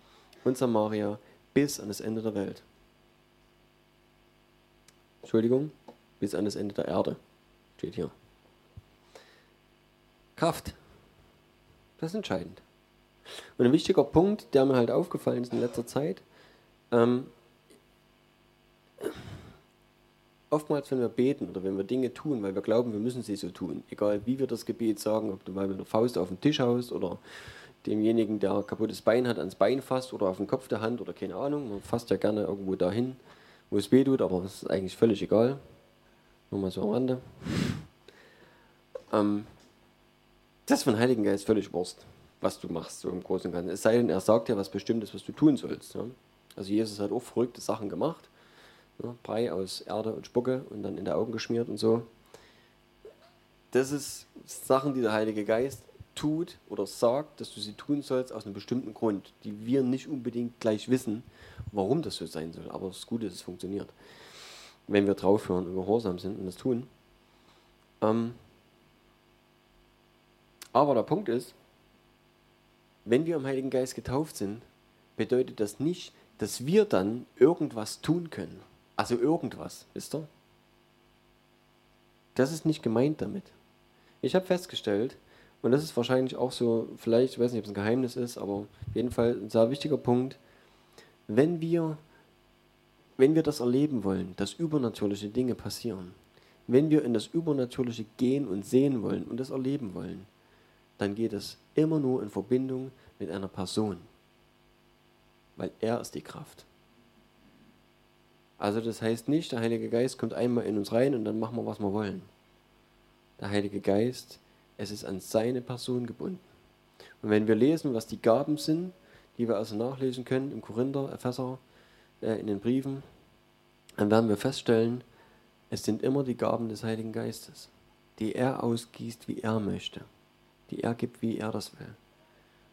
[SPEAKER 1] und Samaria bis an das Ende der Welt. Entschuldigung, bis an das Ende der Erde steht hier. Kraft. Das ist entscheidend. Und ein wichtiger Punkt, der mir halt aufgefallen ist in letzter Zeit, ähm, oftmals, wenn wir beten oder wenn wir Dinge tun, weil wir glauben, wir müssen sie so tun, egal wie wir das Gebet sagen, ob du mal mit der Faust auf den Tisch haust oder demjenigen, der kaputtes Bein hat, ans Bein fasst oder auf den Kopf der Hand oder keine Ahnung, man fasst ja gerne irgendwo dahin, wo es weh tut, aber das ist eigentlich völlig egal. Nur mal so am Rande. Ähm, das ist von Heiligen Geist völlig Wurst was du machst, so im Großen und Ganzen. Es sei denn, er sagt dir was Bestimmtes, was du tun sollst. Ja? Also Jesus hat auch verrückte Sachen gemacht. Ja? Brei aus Erde und Spucke und dann in die Augen geschmiert und so. Das ist Sachen, die der Heilige Geist tut oder sagt, dass du sie tun sollst aus einem bestimmten Grund, die wir nicht unbedingt gleich wissen, warum das so sein soll. Aber das Gute ist, es funktioniert. Wenn wir draufhören und gehorsam sind und das tun. Ähm aber der Punkt ist, wenn wir im Heiligen Geist getauft sind, bedeutet das nicht, dass wir dann irgendwas tun können. Also irgendwas, wisst ihr? Das ist nicht gemeint damit. Ich habe festgestellt, und das ist wahrscheinlich auch so, vielleicht, ich weiß nicht, ob es ein Geheimnis ist, aber auf jeden Fall ein sehr wichtiger Punkt, wenn wir, wenn wir das erleben wollen, dass übernatürliche Dinge passieren, wenn wir in das Übernatürliche gehen und sehen wollen und das erleben wollen, dann geht es immer nur in Verbindung mit einer Person. weil er ist die Kraft. Also das heißt nicht, der Heilige Geist kommt einmal in uns rein und dann machen wir, was wir wollen. Der Heilige Geist, es ist an seine Person gebunden. Und wenn wir lesen, was die Gaben sind, die wir also nachlesen können im Korinther, Epheser, äh, in den Briefen, dann werden wir feststellen, es sind immer die Gaben des Heiligen Geistes, die er ausgießt, wie er möchte, die er gibt, wie er das will.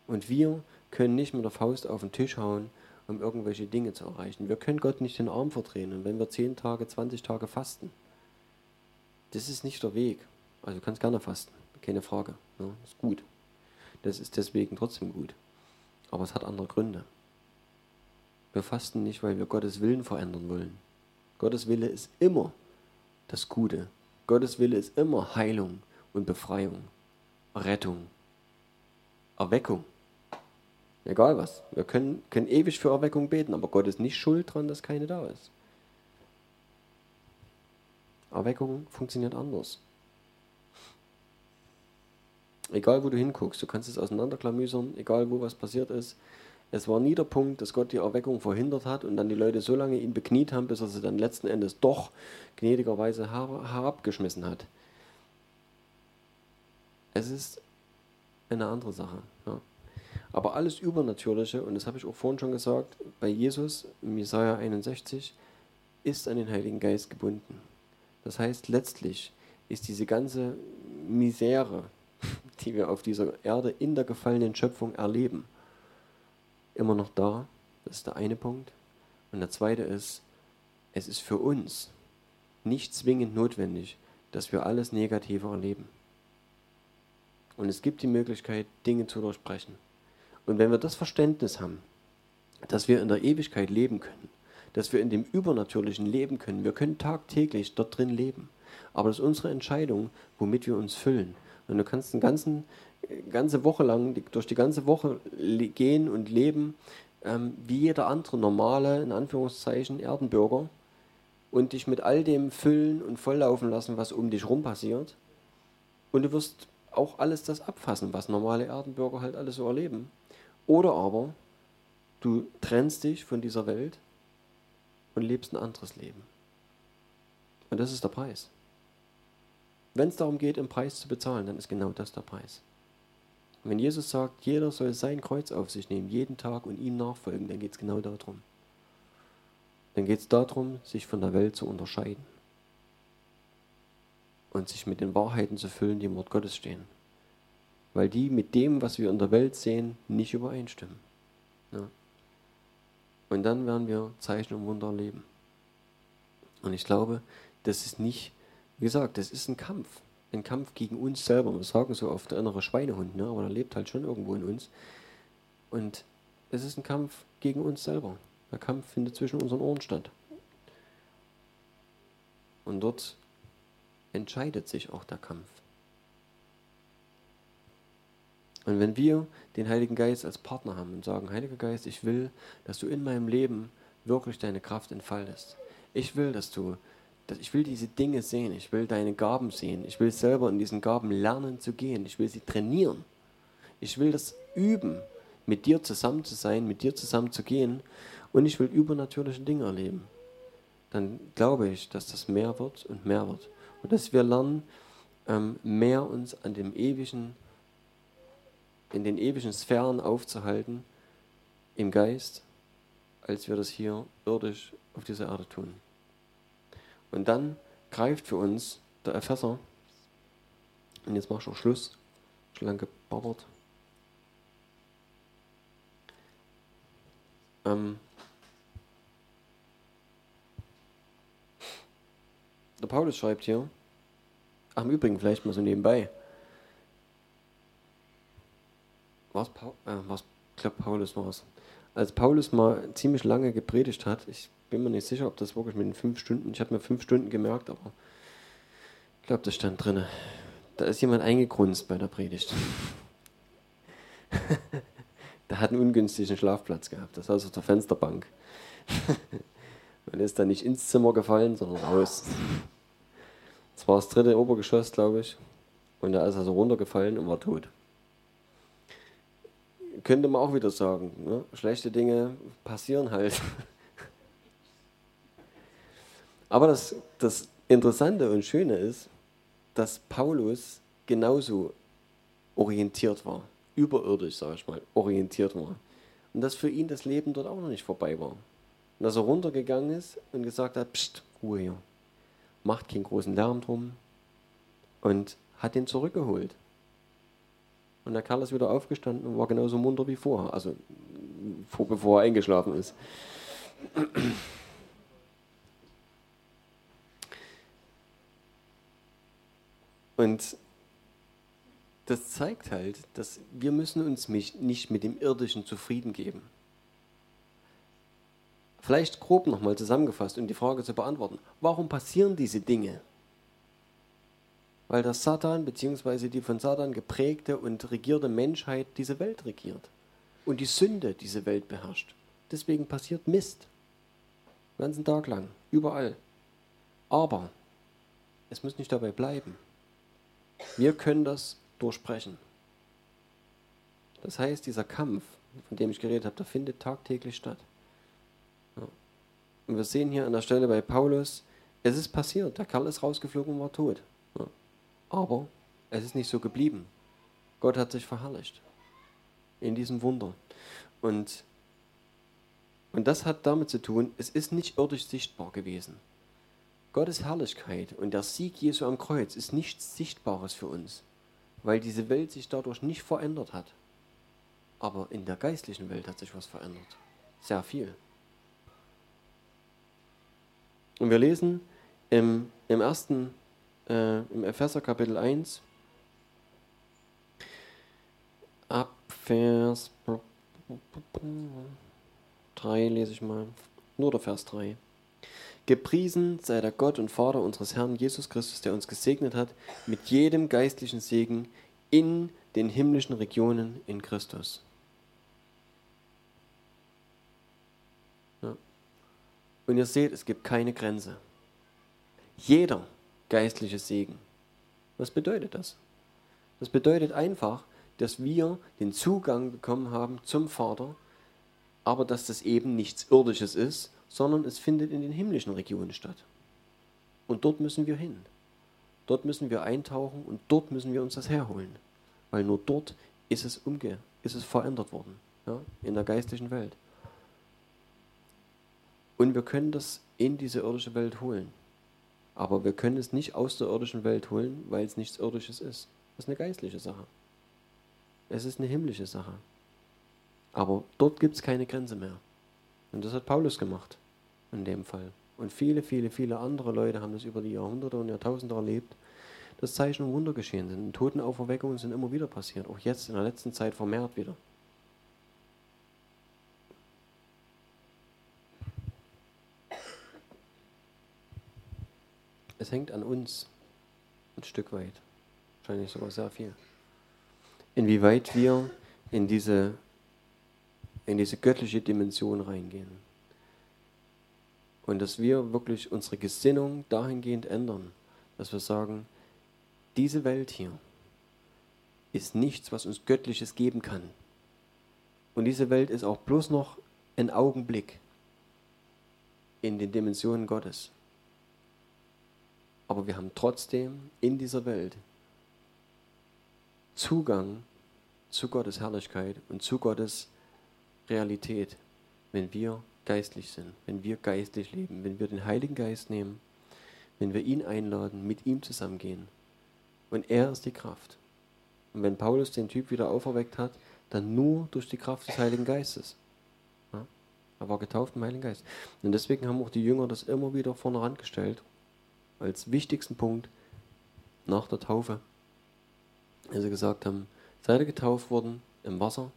[SPEAKER 1] Und wir können nicht mit der Faust auf den Tisch hauen, um irgendwelche Dinge zu erreichen. Wir können Gott nicht den Arm verdrehen. Und wenn wir 10 Tage, 20 Tage fasten, das ist nicht der Weg. Also du kannst gerne fasten, keine Frage. Ja, ist gut. Das ist deswegen trotzdem gut. Aber es hat andere Gründe. Wir fasten nicht, weil wir Gottes Willen verändern wollen. Gottes Wille ist immer das Gute. Gottes Wille ist immer Heilung und Befreiung, Rettung, Erweckung. Egal was. Wir können, können ewig für Erweckung beten, aber Gott ist nicht schuld daran, dass keine da ist. Erweckung funktioniert anders. Egal wo du hinguckst, du kannst es auseinanderklamüsern, egal wo was passiert ist. Es war nie der Punkt, dass Gott die Erweckung verhindert hat und dann die Leute so lange ihn bekniet haben, bis er sie dann letzten Endes doch gnädigerweise herabgeschmissen hat. Es ist eine andere Sache. Ja. Aber alles Übernatürliche, und das habe ich auch vorhin schon gesagt, bei Jesus, Jesaja 61, ist an den Heiligen Geist gebunden. Das heißt, letztlich ist diese ganze Misere, die wir auf dieser Erde in der gefallenen Schöpfung erleben, immer noch da. Das ist der eine Punkt. Und der zweite ist, es ist für uns nicht zwingend notwendig, dass wir alles Negative erleben. Und es gibt die Möglichkeit, Dinge zu durchbrechen. Und wenn wir das Verständnis haben, dass wir in der Ewigkeit leben können, dass wir in dem Übernatürlichen leben können, wir können tagtäglich dort drin leben. Aber das ist unsere Entscheidung, womit wir uns füllen. Und du kannst eine ganzen, ganze Woche lang, durch die ganze Woche gehen und leben, ähm, wie jeder andere normale, in Anführungszeichen, Erdenbürger und dich mit all dem füllen und volllaufen lassen, was um dich rum passiert. Und du wirst auch alles das abfassen, was normale Erdenbürger halt alles so erleben. Oder aber du trennst dich von dieser Welt und lebst ein anderes Leben. Und das ist der Preis. Wenn es darum geht, einen Preis zu bezahlen, dann ist genau das der Preis. Und wenn Jesus sagt, jeder soll sein Kreuz auf sich nehmen, jeden Tag und ihm nachfolgen, dann geht es genau darum. Dann geht es darum, sich von der Welt zu unterscheiden und sich mit den Wahrheiten zu füllen, die im Wort Gottes stehen weil die mit dem, was wir in der Welt sehen, nicht übereinstimmen. Ja. Und dann werden wir Zeichen und Wunder erleben. Und ich glaube, das ist nicht, wie gesagt, das ist ein Kampf. Ein Kampf gegen uns selber. Wir sagen so oft der innere Schweinehund, ne? aber der lebt halt schon irgendwo in uns. Und es ist ein Kampf gegen uns selber. Der Kampf findet zwischen unseren Ohren statt. Und dort entscheidet sich auch der Kampf. Und wenn wir den Heiligen Geist als Partner haben und sagen, Heiliger Geist, ich will, dass du in meinem Leben wirklich deine Kraft entfaltest. Ich will, dass du, ich will diese Dinge sehen. Ich will deine Gaben sehen. Ich will selber in diesen Gaben lernen zu gehen. Ich will sie trainieren. Ich will das üben, mit dir zusammen zu sein, mit dir zusammen zu gehen. Und ich will übernatürliche Dinge erleben. Dann glaube ich, dass das mehr wird und mehr wird. Und dass wir lernen, ähm, mehr uns an dem ewigen in den ewigen Sphären aufzuhalten im Geist, als wir das hier irdisch auf dieser Erde tun. Und dann greift für uns der Epheser, und jetzt mach ich auch Schluss, schon lange gebabbert. Ähm, der Paulus schreibt hier, ach im Übrigen vielleicht mal so nebenbei, was, Paul, äh, was ich glaube Paulus war es. Als Paulus mal ziemlich lange gepredigt hat, ich bin mir nicht sicher, ob das wirklich mit den fünf Stunden, ich habe mir fünf Stunden gemerkt, aber ich glaube, das stand drin. Da ist jemand eingegrunzt bei der Predigt. der hat einen ungünstigen Schlafplatz gehabt, das saß auf der Fensterbank. Man ist da nicht ins Zimmer gefallen, sondern raus. Das war das dritte Obergeschoss, glaube ich. Und da ist er so runtergefallen und war tot könnte man auch wieder sagen, ne? schlechte Dinge passieren halt. Aber das, das Interessante und Schöne ist, dass Paulus genauso orientiert war, überirdisch, sage ich mal, orientiert war. Und dass für ihn das Leben dort auch noch nicht vorbei war. Und dass er runtergegangen ist und gesagt hat, Psst, Ruhe hier, macht keinen großen Lärm drum und hat ihn zurückgeholt. Und der Kerl ist wieder aufgestanden und war genauso munter wie vorher, also vor, bevor er eingeschlafen ist. Und das zeigt halt, dass wir müssen uns nicht mit dem Irdischen zufrieden geben. Vielleicht grob nochmal zusammengefasst, um die Frage zu beantworten. Warum passieren diese Dinge? Weil der Satan bzw. die von Satan geprägte und regierte Menschheit diese Welt regiert und die Sünde diese Welt beherrscht. Deswegen passiert Mist. Den ganzen Tag lang, überall. Aber es muss nicht dabei bleiben. Wir können das durchbrechen. Das heißt, dieser Kampf, von dem ich geredet habe, der findet tagtäglich statt. Und wir sehen hier an der Stelle bei Paulus, es ist passiert, der Kerl ist rausgeflogen und war tot. Aber es ist nicht so geblieben. Gott hat sich verherrlicht in diesem Wunder. Und, und das hat damit zu tun, es ist nicht irdisch sichtbar gewesen. Gottes Herrlichkeit und der Sieg Jesu am Kreuz ist nichts Sichtbares für uns, weil diese Welt sich dadurch nicht verändert hat. Aber in der geistlichen Welt hat sich was verändert. Sehr viel. Und wir lesen im, im ersten, äh, im Epheser Kapitel 1, ab Vers 3 lese ich mal, nur der Vers 3. Gepriesen sei der Gott und Vater unseres Herrn Jesus Christus, der uns gesegnet hat mit jedem geistlichen Segen in den himmlischen Regionen in Christus. Und ihr seht, es gibt keine Grenze. Jeder geistliche Segen. Was bedeutet das? Das bedeutet einfach, dass wir den Zugang bekommen haben zum Vater, aber dass das eben nichts Irdisches ist, sondern es findet in den himmlischen Regionen statt. Und dort müssen wir hin. Dort müssen wir eintauchen und dort müssen wir uns das herholen. Weil nur dort ist es umge ist es verändert worden, ja, in der geistlichen Welt. Und wir können das in diese irdische Welt holen. Aber wir können es nicht aus der irdischen Welt holen, weil es nichts Irdisches ist. Das ist eine geistliche Sache. Es ist eine himmlische Sache. Aber dort gibt es keine Grenze mehr. Und das hat Paulus gemacht in dem Fall. Und viele, viele, viele andere Leute haben das über die Jahrhunderte und Jahrtausende erlebt, dass Zeichen und Wunder geschehen sind. Und Totenauferweckungen sind immer wieder passiert, auch jetzt in der letzten Zeit vermehrt wieder. Es hängt an uns ein Stück weit, wahrscheinlich sogar sehr viel. Inwieweit wir in diese, in diese göttliche Dimension reingehen. Und dass wir wirklich unsere Gesinnung dahingehend ändern, dass wir sagen, diese Welt hier ist nichts, was uns Göttliches geben kann. Und diese Welt ist auch bloß noch ein Augenblick in den Dimensionen Gottes. Aber wir haben trotzdem in dieser Welt Zugang zu Gottes Herrlichkeit und zu Gottes Realität, wenn wir geistlich sind, wenn wir geistlich leben, wenn wir den Heiligen Geist nehmen, wenn wir ihn einladen, mit ihm zusammengehen. Und er ist die Kraft. Und wenn Paulus den Typ wieder auferweckt hat, dann nur durch die Kraft des Heiligen Geistes. Ja? Er war getauft im Heiligen Geist. Und deswegen haben auch die Jünger das immer wieder vorne rangestellt, als wichtigsten Punkt nach der Taufe. Als sie gesagt haben, seid ihr getauft worden im Wasser,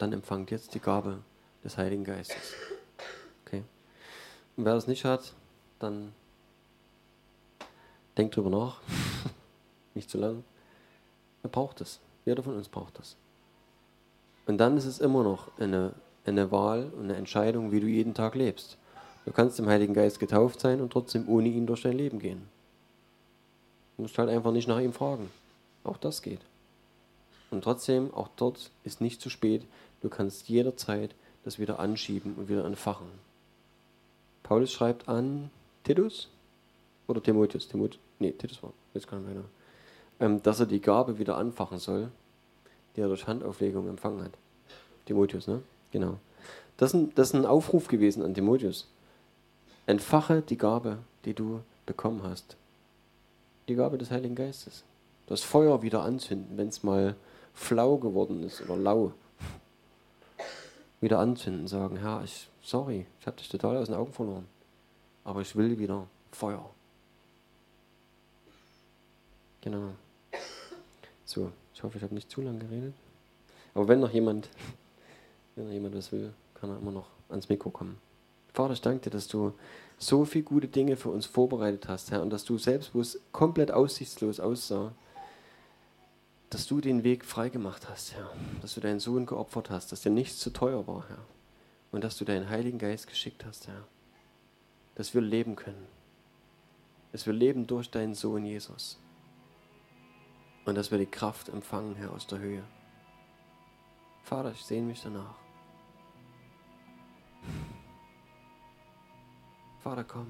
[SPEAKER 1] dann empfangt jetzt die Gabe des Heiligen Geistes. Okay. Und wer das nicht hat, dann denkt drüber nach. nicht zu lang. Er braucht es. Jeder von uns braucht das. Und dann ist es immer noch eine, eine Wahl und eine Entscheidung, wie du jeden Tag lebst. Du kannst im Heiligen Geist getauft sein und trotzdem ohne ihn durch dein Leben gehen. Du musst halt einfach nicht nach ihm fragen. Auch das geht. Und trotzdem, auch dort ist nicht zu spät. Du kannst jederzeit das wieder anschieben und wieder entfachen. Paulus schreibt an Titus oder Timotheus, Timotheus, nee, Titus war, jetzt kann meiner, ähm, dass er die Gabe wieder anfachen soll, die er durch Handauflegung empfangen hat. Timotheus, ne? Genau. Das ist, ein, das ist ein Aufruf gewesen an Timotheus. Entfache die Gabe, die du bekommen hast. Die Gabe des Heiligen Geistes. Das Feuer wieder anzünden, wenn es mal flau geworden ist oder lau. Wieder anzünden, sagen, Herr, ich, sorry, ich habe dich total aus den Augen verloren. Aber ich will wieder Feuer. Genau. So, ich hoffe, ich habe nicht zu lange geredet. Aber wenn noch jemand, wenn noch jemand was will, kann er immer noch ans Mikro kommen. Vater, ich danke dir, dass du so viele gute Dinge für uns vorbereitet hast, Herr, und dass du selbst, wo es komplett aussichtslos aussah, dass du den Weg freigemacht hast, Herr, dass du deinen Sohn geopfert hast, dass dir nichts zu teuer war, Herr, und dass du deinen Heiligen Geist geschickt hast, Herr, dass wir leben können, dass wir leben durch deinen Sohn Jesus und dass wir die Kraft empfangen, Herr, aus der Höhe. Vater, ich sehne mich danach. Vater, komm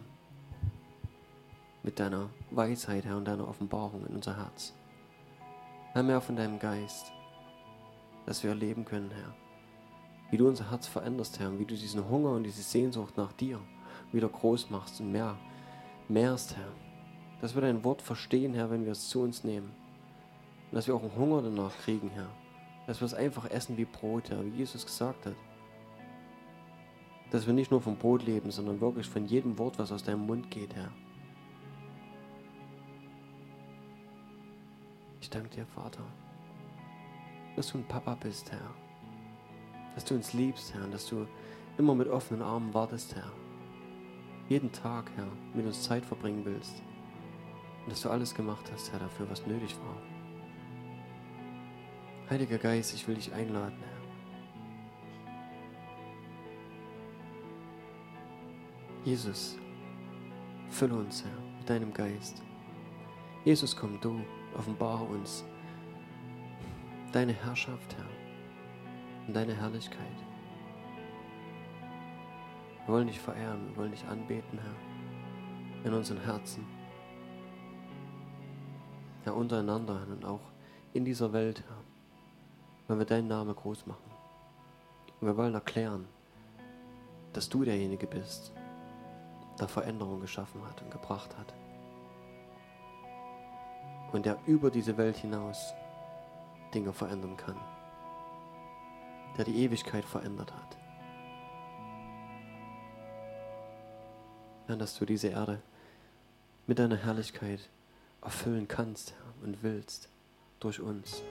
[SPEAKER 1] mit deiner Weisheit, Herr, und deiner Offenbarung in unser Herz. Herr, mehr von deinem Geist, dass wir erleben können, Herr, wie du unser Herz veränderst, Herr, und wie du diesen Hunger und diese Sehnsucht nach dir wieder groß machst und mehr, mehrst, Herr. Dass wir dein Wort verstehen, Herr, wenn wir es zu uns nehmen. Und dass wir auch einen Hunger danach kriegen, Herr. Dass wir es einfach essen wie Brot, Herr, wie Jesus gesagt hat. Dass wir nicht nur vom Brot leben, sondern wirklich von jedem Wort, was aus deinem Mund geht, Herr. Ich danke dir, Vater, dass du ein Papa bist, Herr. Dass du uns liebst, Herr, und dass du immer mit offenen Armen wartest, Herr. Jeden Tag, Herr, mit uns Zeit verbringen willst. Und dass du alles gemacht hast, Herr, dafür, was nötig war. Heiliger Geist, ich will dich einladen, Herr. Jesus, fülle uns, Herr, mit deinem Geist. Jesus, komm du, offenbare uns deine Herrschaft, Herr, und deine Herrlichkeit. Wir wollen dich verehren, wir wollen dich anbeten, Herr, in unseren Herzen. Herr, untereinander und auch in dieser Welt, Herr wollen wir deinen Namen groß machen. Und wir wollen erklären, dass du derjenige bist, der Veränderung geschaffen hat und gebracht hat. Und der über diese Welt hinaus Dinge verändern kann. Der die Ewigkeit verändert hat. Herr, dass du diese Erde mit deiner Herrlichkeit erfüllen kannst, und willst durch uns.